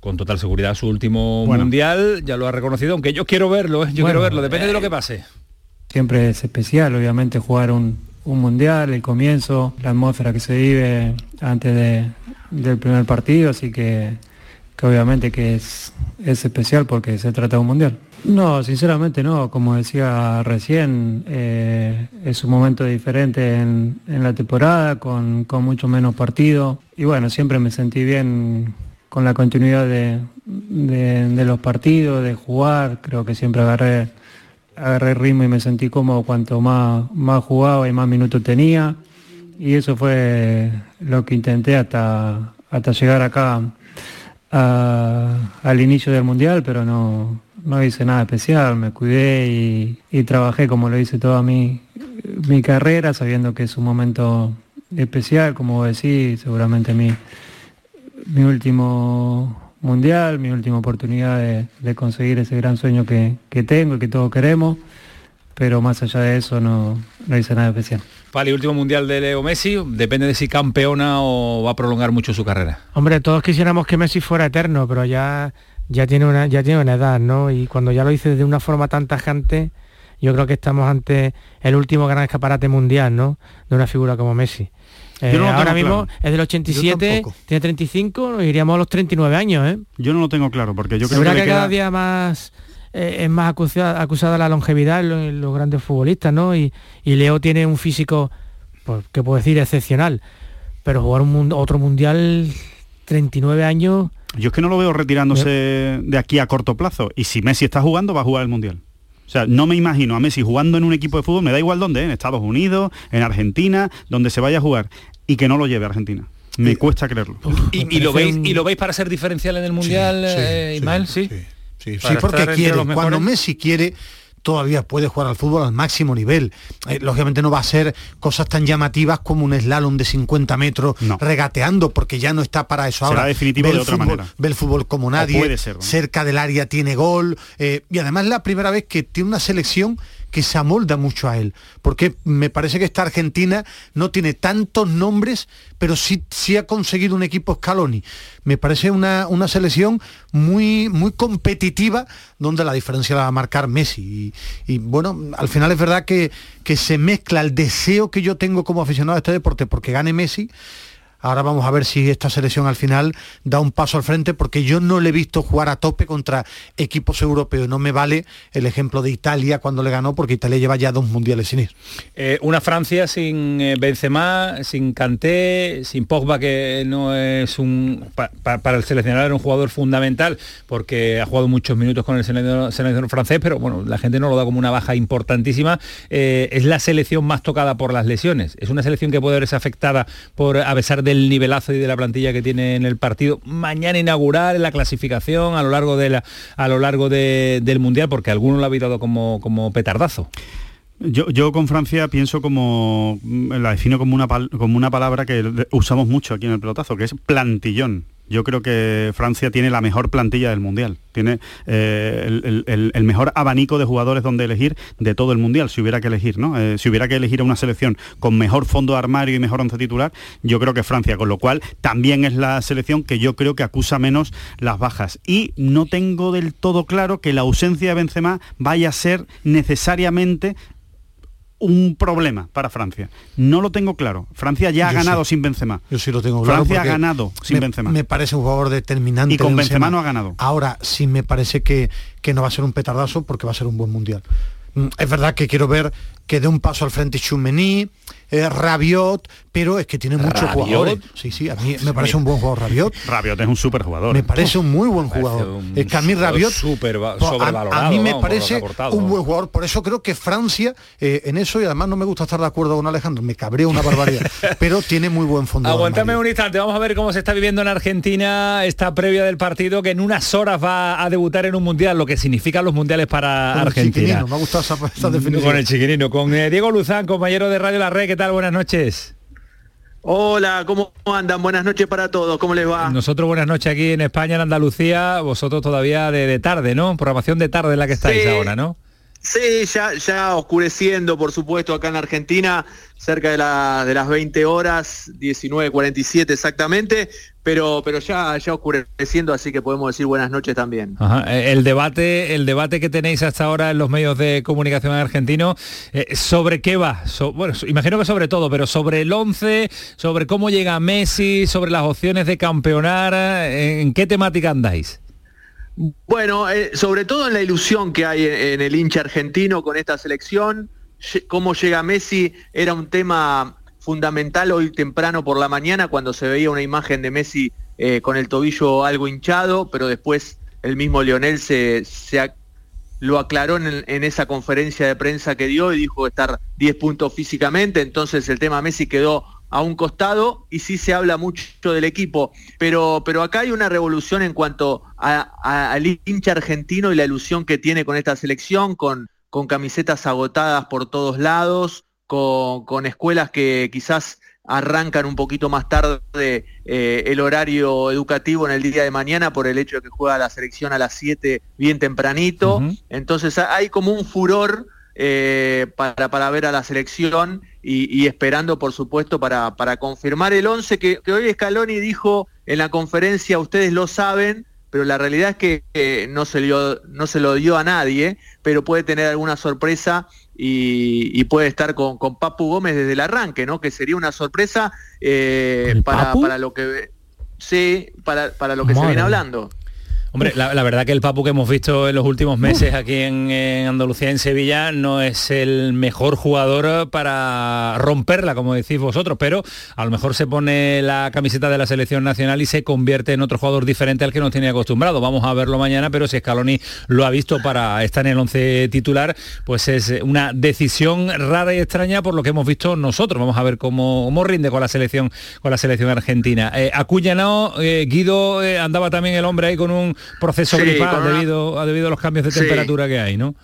con total seguridad, su último mundial. Ya lo ha reconocido, aunque yo quiero verlo, yo quiero verlo, depende de lo que pase. Siempre es especial, obviamente, jugar un, mundial, el comienzo, la atmósfera que se vive antes de, del primer partido, así que obviamente que es, es especial porque se trata de un mundial. No, sinceramente no, como decía recién, eh, es un momento diferente en, la temporada, con, mucho menos partido. Y bueno, siempre me sentí bien con la continuidad de, los partidos, de jugar, creo que siempre agarré, agarré ritmo y me sentí como cuanto más, más jugaba y más minutos tenía. Y eso fue lo que intenté hasta, hasta llegar acá al inicio del mundial, pero no, no hice nada especial, me cuidé y, trabajé como lo hice toda mi, mi, carrera, sabiendo que es un momento especial, como decís, seguramente mi, mi último mundial, mi última oportunidad de, conseguir ese gran sueño que, que tengo y que todos queremos, pero más allá de eso no, no hice nada especial. Vale, último mundial de Leo Messi, depende de si campeona o va a prolongar mucho su carrera. Hombre, todos quisiéramos que Messi fuera eterno, pero ya, ya, tiene, una, ya tiene una edad, ¿no? Y cuando ya lo dice de una forma tan tajante, yo creo que estamos ante el último gran escaparate mundial, ¿no? De una figura como Messi. Eh, ahora mismo es del 87, tiene 35, nos iríamos a los 39 años, ¿eh? Yo no lo tengo claro, porque yo creo que, que cada día más eh, es más acusada, acusada la longevidad en los, grandes futbolistas, ¿no? Y, Leo tiene un físico, pues, que puedo decir, excepcional. Pero jugar un otro mundial, 39 años... Yo es que no lo veo retirándose de aquí a corto plazo. Y si Messi está jugando, va a jugar el mundial. O sea, no me imagino a Messi jugando en un equipo de fútbol, me da igual dónde, ¿eh? en Estados Unidos, en Argentina, donde se vaya a jugar, y que no lo lleve a Argentina. Me cuesta creerlo. ¿Y, lo veis, ¿Y lo veis para ser diferencial en el Mundial, eh, Ismael? sí. Sí, porque quiere. Cuando Messi quiere, todavía puede jugar al fútbol al máximo nivel. Eh, lógicamente no va a ser cosas tan llamativas como un slalom de 50 metros regateando, porque ya no está para eso ahora. definitivo ve de otra fútbol, manera. Ve el fútbol como nadie, cerca del área tiene gol, eh, y además es la primera vez que tiene una selección que se amolda mucho a él, porque me parece que esta Argentina no tiene tantos nombres, pero sí, sí ha conseguido un equipo Scaloni. Me parece una, una selección muy, muy competitiva, donde la diferencia la va a marcar Messi. Y, bueno, al final es verdad que, que se mezcla el deseo que yo tengo como aficionado a este deporte porque gane Messi, Ahora vamos a ver si esta selección al final da un paso al frente porque yo no le he visto jugar a tope contra equipos europeos. No me vale el ejemplo de Italia cuando le ganó porque Italia lleva ya dos mundiales sin ir. Eh, una Francia sin eh, Benzema, sin Kanté, sin Pogba que no es un para el seleccionador era un jugador fundamental porque ha jugado muchos minutos con el seleccionador, francés, pero bueno, la gente no lo da como una baja importantísima. Eh, es la selección más tocada por las lesiones. Es una selección que puede verse afectada por a pesar de el nivelazo y de la plantilla que tiene en el partido. Mañana inaugurar la clasificación a lo largo, de la, a lo largo del Mundial, porque algunos lo ha dado como, como petardazo. Yo, yo, con Francia pienso como, la defino como una, como una palabra que usamos mucho aquí en el pelotazo, que es plantillón. Yo creo que Francia tiene la mejor plantilla del Mundial, tiene eh, el, mejor abanico de jugadores donde elegir de todo el Mundial, si hubiera que elegir, ¿no? Eh, si hubiera que elegir a una selección con mejor fondo de armario y mejor once titular, yo creo que Francia, con lo cual también es la selección que yo creo que acusa menos las bajas. Y no tengo del todo claro que la ausencia de Benzema vaya a ser necesariamente un problema para Francia. No lo tengo claro. Francia ya ha ganado sin Benzema. Yo sí lo tengo claro. Francia ha ganado sin Benzema. Me parece un jugador determinante. Y con Benzema, no ha ganado. Ahora sí me parece que, que no va a ser un petardazo porque va a ser un buen mundial. Mm, es verdad que quiero ver que dé un paso al frente Chumení, eh, Rabiot, pero es que tiene muchos jugadores. Sí, sí, a mí me parece un buen jugador Rabiot. Rabiot es un súper jugador. Me parece un muy buen jugador. Es que a mí Rabiot super sobrevalorado, a, mí me parece un buen jugador. Por eso creo que Francia eh, en eso y además no me gusta estar de acuerdo con Alejandro, me cabreo una barbaridad, pero tiene muy buen fondo. Aguántame un instante, vamos a ver cómo se está viviendo en Argentina esta previa del partido que en unas horas va a debutar en un mundial, lo que significan los mundiales para Argentina. me ha gustado esa, definición. Con el chiquinino, con eh, Diego Luzán, compañero de Radio La Red, ¿qué tal? Buenas noches. Hola, ¿cómo andan? Buenas noches para todos, ¿cómo les va? Nosotros buenas noches aquí en España, en Andalucía, vosotros todavía de, tarde, ¿no? Programación de tarde en la que estáis ahora, ¿no? Sí, ya, ya oscureciendo, por supuesto, acá en Argentina, cerca de, de las 20 horas, 19.47 exactamente, pero, pero ya, ya oscureciendo, así que podemos decir buenas noches también. Eh, el debate, el debate que tenéis hasta ahora en los medios de comunicación argentinos, eh, ¿sobre qué va? bueno, imagino que sobre todo, pero sobre el 11, sobre cómo llega Messi, sobre las opciones de campeonar, ¿en qué temática andáis? Bueno, eh, sobre todo en la ilusión que hay en, el hincha argentino con esta selección, cómo llega Messi era un tema fundamental hoy temprano por la mañana cuando se veía una imagen de Messi eh, con el tobillo algo hinchado, pero después el mismo Lionel se, lo aclaró en, esa conferencia de prensa que dio y dijo estar 10 puntos físicamente, entonces el tema Messi quedó a un costado y sí se habla mucho del equipo, pero, pero acá hay una revolución en cuanto al hincha argentino y la ilusión que tiene con esta selección, con camisetas agotadas por todos lados, con, con escuelas que quizás arrancan un poquito más tarde eh, el horario educativo en el día de mañana por el hecho de que juega la selección a las 7 bien tempranito. Entonces hay como un furor eh, para, para, ver a la selección y, esperando, por supuesto, para, para confirmar el 11 que, hoy Scaloni dijo en la conferencia, ustedes lo saben, pero la realidad es que no, se no se lo dio a nadie, pero puede tener alguna sorpresa y, puede estar con, con, Papu Gómez desde el arranque, ¿no? Que sería una sorpresa eh, para, para, lo que sí, para, para lo que se viene hablando. Hombre, la, verdad que el Papu que hemos visto en los últimos meses aquí en, Andalucía, en Sevilla, no es el mejor jugador para romperla, como decís vosotros, pero a lo mejor se pone la camiseta de la selección nacional y se convierte en otro jugador diferente al que nos tiene acostumbrado. Vamos a verlo mañana, pero si Scaloni lo ha visto para estar en el once titular, pues es una decisión rara y extraña por lo que hemos visto nosotros. Vamos a ver cómo, cómo rinde con la selección, con la selección argentina. Eh, Acuña no, eh, Guido eh, andaba también el hombre ahí con un proceso gripal debido, debido a los cambios de temperatura que hay, ¿no?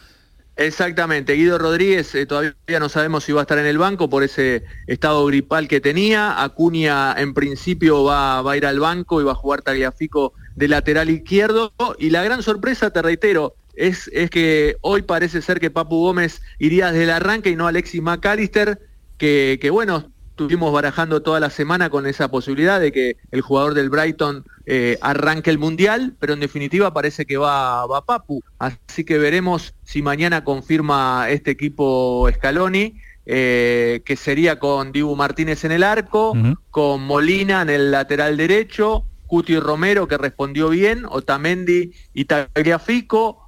Exactamente, Guido Rodríguez eh, todavía no sabemos si va a estar en el banco por ese estado gripal que tenía. Acuña en principio va, a ir al banco y va a jugar Tagliafico de lateral izquierdo. Y la gran sorpresa, te reitero, es, es que hoy parece ser que Papu Gómez iría desde el arranque y no Alexis McAllister, que, que bueno, estuvimos barajando toda la semana con esa posibilidad de que el jugador del Brighton eh, arranque el Mundial, pero en definitiva parece que va, va Papu. Así que veremos si mañana confirma este equipo Scaloni. Eh, que sería con Dibu Martínez en el arco, con Molina en el lateral derecho, Cuti Romero que respondió bien, Otamendi y Tagliafico,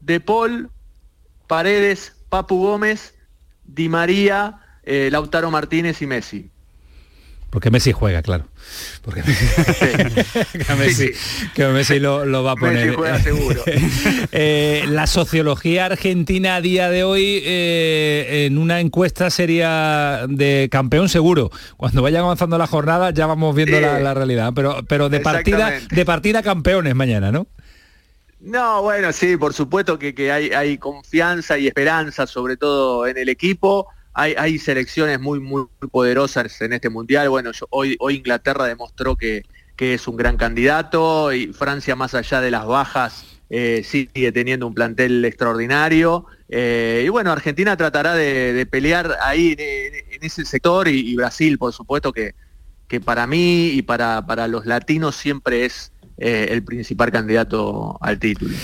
De Paul, Paredes, Papu Gómez, Di María, eh, Lautaro Martínez y Messi. Porque Messi juega, claro. Porque que Messi, lo, va a poner. juega seguro. Eh, la sociología argentina a día de hoy eh, en una encuesta sería de campeón seguro. Cuando vayan avanzando la jornada ya vamos viendo la, realidad. Pero, pero de partida, de partida campeones mañana, ¿no? No, bueno, sí, por supuesto que, que hay, hay confianza y esperanza, sobre todo en el equipo hay, selecciones muy, muy, poderosas en este mundial. Bueno, hoy, Inglaterra demostró que, es un gran candidato y Francia, más allá de las bajas, eh, sigue teniendo un plantel extraordinario. Eh, y bueno, Argentina tratará de, pelear ahí en, ese sector y, Brasil, por supuesto, que, que para mí y para, para los latinos siempre es eh, el principal candidato al título.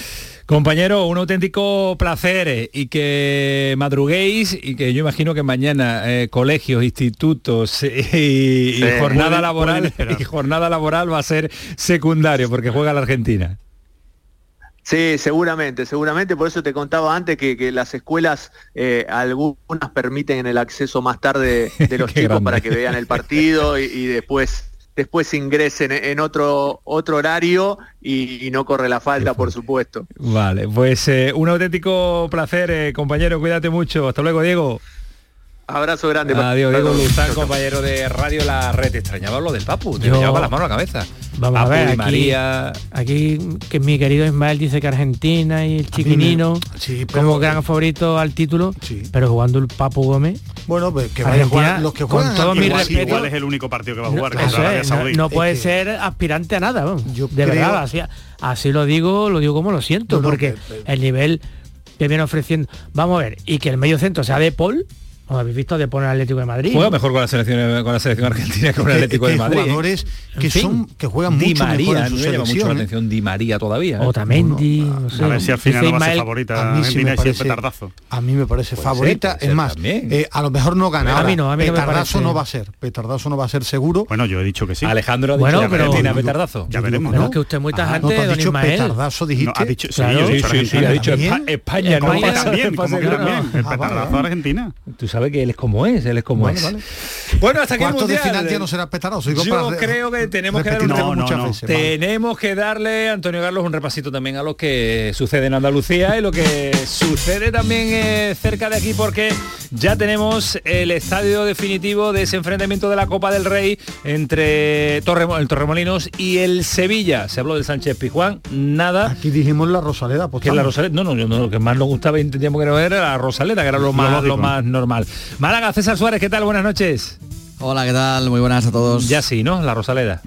Compañero, un auténtico placer eh, y que madruguéis y que yo imagino que mañana eh, colegios, institutos y, jornada laboral y jornada laboral va a ser secundario porque juega la Argentina. Sí, seguramente, seguramente. Por eso te contaba antes que, las escuelas, eh, algunas permiten el acceso más tarde de los chicos para que vean el partido y, después después ingresen en otro otro horario y, no corre la falta, por supuesto. Vale, pues eh, un auténtico placer, eh, compañero. Cuídate mucho. Hasta luego, Diego. Abrazo grande. Adiós, Diego Luzán, compañero de Radio La Red. Extrañaba lo del Papu, te llevaba las manos a la cabeza. Vamos a ver, aquí, María. Aquí que mi querido Ismael dice que Argentina y el chiquinino como gran favorito al título, pero jugando el Papu Gómez. Bueno, pues que vaya a jugar los que juegan. Con todo mi respeto, igual es el único partido que va a jugar. No, puede ser aspirante a nada, de verdad, así, así lo digo, lo digo como lo siento, porque el nivel que viene ofreciendo. Vamos a ver, y que el medio centro sea de Paul habéis visto de poner Atlético de Madrid? Juega mejor con la selección con la selección argentina que con el Atlético de Madrid. jugadores que son que juegan Di mucho María, mejor en me llama mucho la atención Di María todavía. ¿eh? Otamendi, no, sé. A ver si al final no va a ser favorita a mí sí me parece, petardazo. A mí me parece favorita, es más, eh, a lo mejor no gana. A mí no, a mí petardazo no, va a ser, petardazo no va a ser seguro. Bueno, yo he dicho que sí. Alejandro ha dicho bueno, pero Argentina petardazo. Ya veremos, ¿no? que usted muy tajante, no, dicho petardazo dijiste. Ha dicho, sí, sí, ha dicho España, no pasa bien, el petardazo Argentina. Tú sabes que él es como es, él es como es. Bueno, hasta aquí el mundial. de final ya no será. Yo creo que tenemos que darle Tenemos que darle, Antonio Carlos, un repasito también a lo que sucede en Andalucía y lo que sucede también eh, cerca de aquí, porque ya tenemos el estadio definitivo de ese enfrentamiento de la Copa del Rey entre el Torremolinos y el Sevilla. Se habló del Sánchez Pijuán, nada. Aquí dijimos la Rosaleda, pues que la Rosaleda, no, no, no, lo que más nos gustaba y entendíamos que no era la Rosaleda, que era lo más, lo más normal. Málaga, César Suárez, ¿qué tal? Buenas noches. Hola, ¿qué tal? Muy buenas a todos. Ya sí, ¿no? La Rosaleda.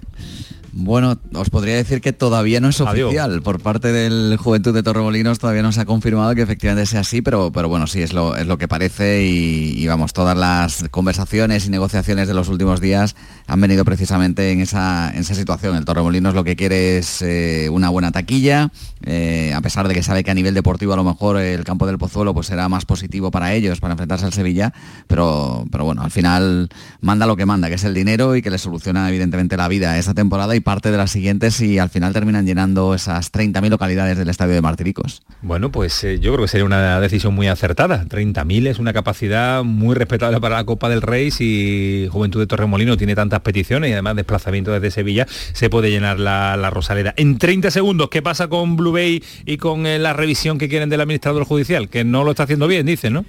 Bueno, os podría decir que todavía no es oficial. Por parte del Juventud de Torremolinos todavía no se ha confirmado que efectivamente sea así, pero, pero bueno, sí, es lo, es lo que parece y, vamos, todas las conversaciones y negociaciones de los últimos días han venido precisamente en esa, en esa situación. El Torremolinos lo que quiere es eh, una buena taquilla, eh, a pesar de que sabe que a nivel deportivo a lo mejor el campo del Pozuelo pues será más positivo para ellos, para enfrentarse al Sevilla, pero, pero bueno, al final manda lo que manda, que es el dinero y que le soluciona evidentemente la vida esa temporada y parte de las siguientes y al final terminan llenando esas 30.000 localidades del estadio de Martiricos. Bueno, pues eh, yo creo que sería una decisión muy acertada. 30.000 es una capacidad muy respetable para la Copa del Rey si Juventud de Torremolino tiene tantas peticiones y además desplazamiento desde Sevilla, se puede llenar la, Rosaleda. En 30 segundos, ¿qué pasa con Blue Bay y con eh, la revisión que quieren del administrador judicial? Que no lo está haciendo bien, dicen, ¿no?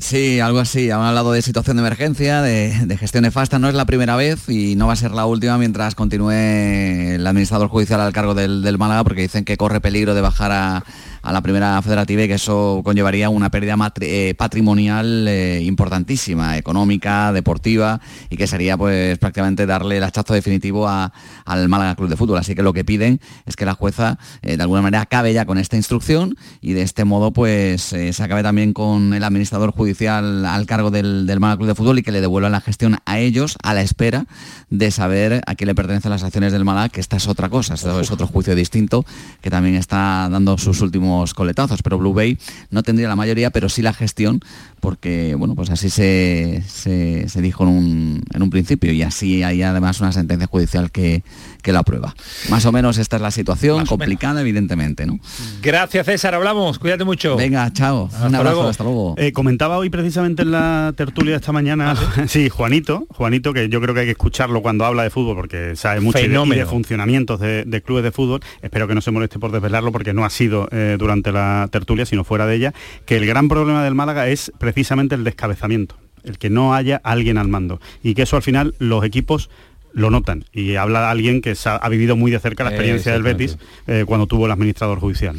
Sí, algo así. Han hablado de situación de emergencia, de, gestión nefasta. No es la primera vez y no va a ser la última mientras continúe el administrador judicial al cargo del, del Málaga porque dicen que corre peligro de bajar a, a la primera federativa y que eso conllevaría una pérdida eh, patrimonial eh, importantísima, económica, deportiva y que sería pues prácticamente darle el hachazo definitivo al Málaga Club de Fútbol. Así que lo que piden es que la jueza eh, de alguna manera acabe ya con esta instrucción y de este modo pues se acabe también con el administrador judicial al cargo del, del Málaga Club de Fútbol y que le devuelvan la gestión a ellos a la espera de saber a quién le pertenecen las acciones del Málaga, que esta es otra cosa, esto es otro juicio distinto que también está dando sus últimos coletazos, pero Blue Bay no tendría la mayoría, pero sí la gestión, porque bueno, pues así se, se, dijo en un, en un, principio y así hay además una sentencia judicial que, que la aprueba. Más o menos esta es la situación, complicada evidentemente. ¿no? Gracias César, hablamos, cuídate mucho. Venga, chao. un abrazo, hasta luego. Eh, comentaba hoy precisamente en la tertulia esta mañana, ¿Ah, sí? Juanito, Juanito, que yo creo que hay que escucharlo cuando habla de fútbol porque sabe mucho de, funcionamientos de, clubes de fútbol. Espero que no se moleste por desvelarlo porque no ha sido eh, durante la tertulia, sino fuera de ella, que el gran problema del Málaga es precisamente el descabezamiento el que no haya alguien al mando y que eso al final los equipos lo notan. Y habla alguien que ha, vivido muy de cerca la experiencia del Betis eh, cuando tuvo el administrador judicial.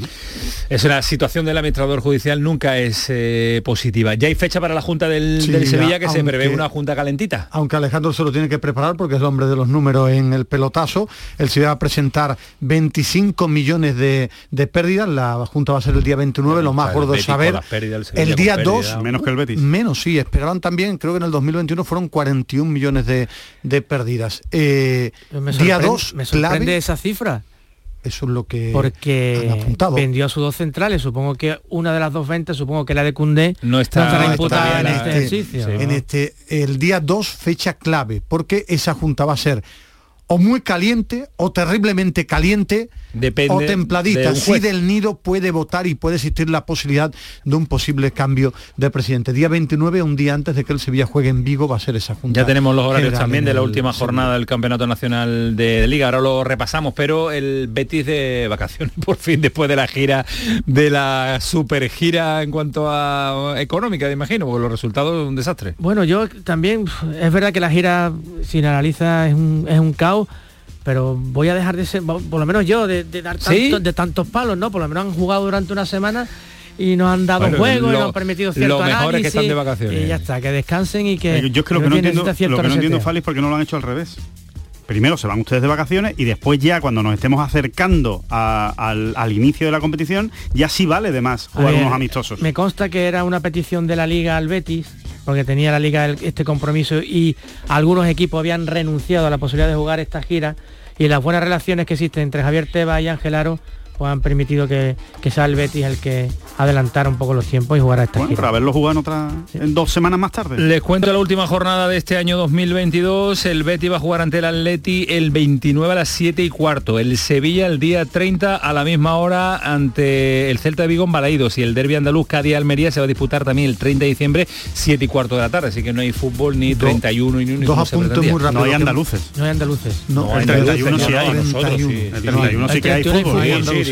Es una situación del administrador judicial nunca es eh, positiva. Ya hay fecha para la Junta del, Sevilla que se prevé una Junta calentita. Aunque Alejandro se lo tiene que preparar porque es el hombre de los números en el pelotazo. Él se va a presentar 25 millones de, pérdidas. La Junta va a ser el día 29, lo más gordo de saber. El día 2... Menos que el Betis. Menos, sí. Esperaban también, creo que en el 2021 fueron 41 millones de, de pérdidas. Eh, día 2, me sorprende esa cifra. Eso es lo que porque vendió a sus dos centrales. Supongo que una de las dos ventas, supongo que la de Cundé, no está, imputada en este ejercicio. En este, el día 2, fecha clave, porque esa junta va a ser o muy caliente o terriblemente caliente Depende o templadita. Si del nido puede votar y puede existir la posibilidad de un posible cambio de presidente. Día 29, un día antes de que el Sevilla juegue en Vigo, va a ser esa junta. Ya tenemos los horarios también de la última jornada del Campeonato Nacional de Liga. Ahora lo repasamos, pero el Betis de vacaciones, por fin, después de la gira, de la super gira en cuanto a económica, me imagino, porque los resultados un desastre. Bueno, yo también, es verdad que la gira, si analiza, es un, es un caos pero voy a dejar de ser, por lo menos yo, de, dar de tantos palos, ¿no? Por lo menos han jugado durante una semana y nos han dado juego y nos han permitido cierto lo mejor es que están de vacaciones. Y ya está, que descansen y que... Yo es que lo que, no entiendo, lo que no entiendo, Fali, es porque no lo han hecho al revés. Primero se van ustedes de vacaciones y después ya cuando nos estemos acercando al, inicio de la competición, ya sí vale de más jugar unos amistosos. Me consta que era una petición de la Liga al Betis, porque tenía la liga este compromiso y algunos equipos habían renunciado a la posibilidad de jugar esta gira y las buenas relaciones que existen entre Javier Teba y Ángel Aro pues han permitido que, sea el Betis el que adelantara un poco los tiempos y jugar a esta bueno, para verlo jugar en, otra, en dos semanas más tarde. Les cuento la última jornada de este año 2022. El Betis va a jugar ante el Atleti el 29 a las 7 y cuarto. El Sevilla el día 30 a la misma hora ante el Celta de Vigo en Balaídos. Y el Derby andaluz Cádiz Almería se va a disputar también el 30 de diciembre 7 y cuarto de la tarde. Así que no hay fútbol ni 31 ni, ni Dos apuntes muy rápidos. No hay andaluces. No hay andaluces. No, el 31 sí hay. El 31 sí que hay fútbol.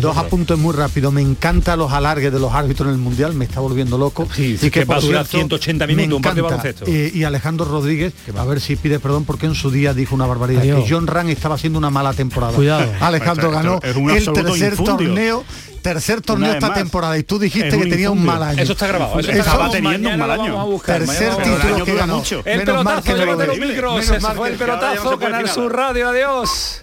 Dos apuntes muy rápido. Me encanta los alargues de los árbitros en el Mundial, me está volviendo loco. y que, va a durar 180 minutos un partido eh, y Alejandro Rodríguez, a ver si pide perdón porque en su día dijo una barbaridad. Que John Ran estaba haciendo una mala temporada. Cuidado. Alejandro ganó el tercer torneo tercer torneo esta temporada y tú dijiste que tenía un mal año. Eso está grabado. Eso estaba teniendo un mal año. tercer título que ganó. El pelotazo, de los micros. Se fue el pelotazo. Canal Sur Radio. Adiós.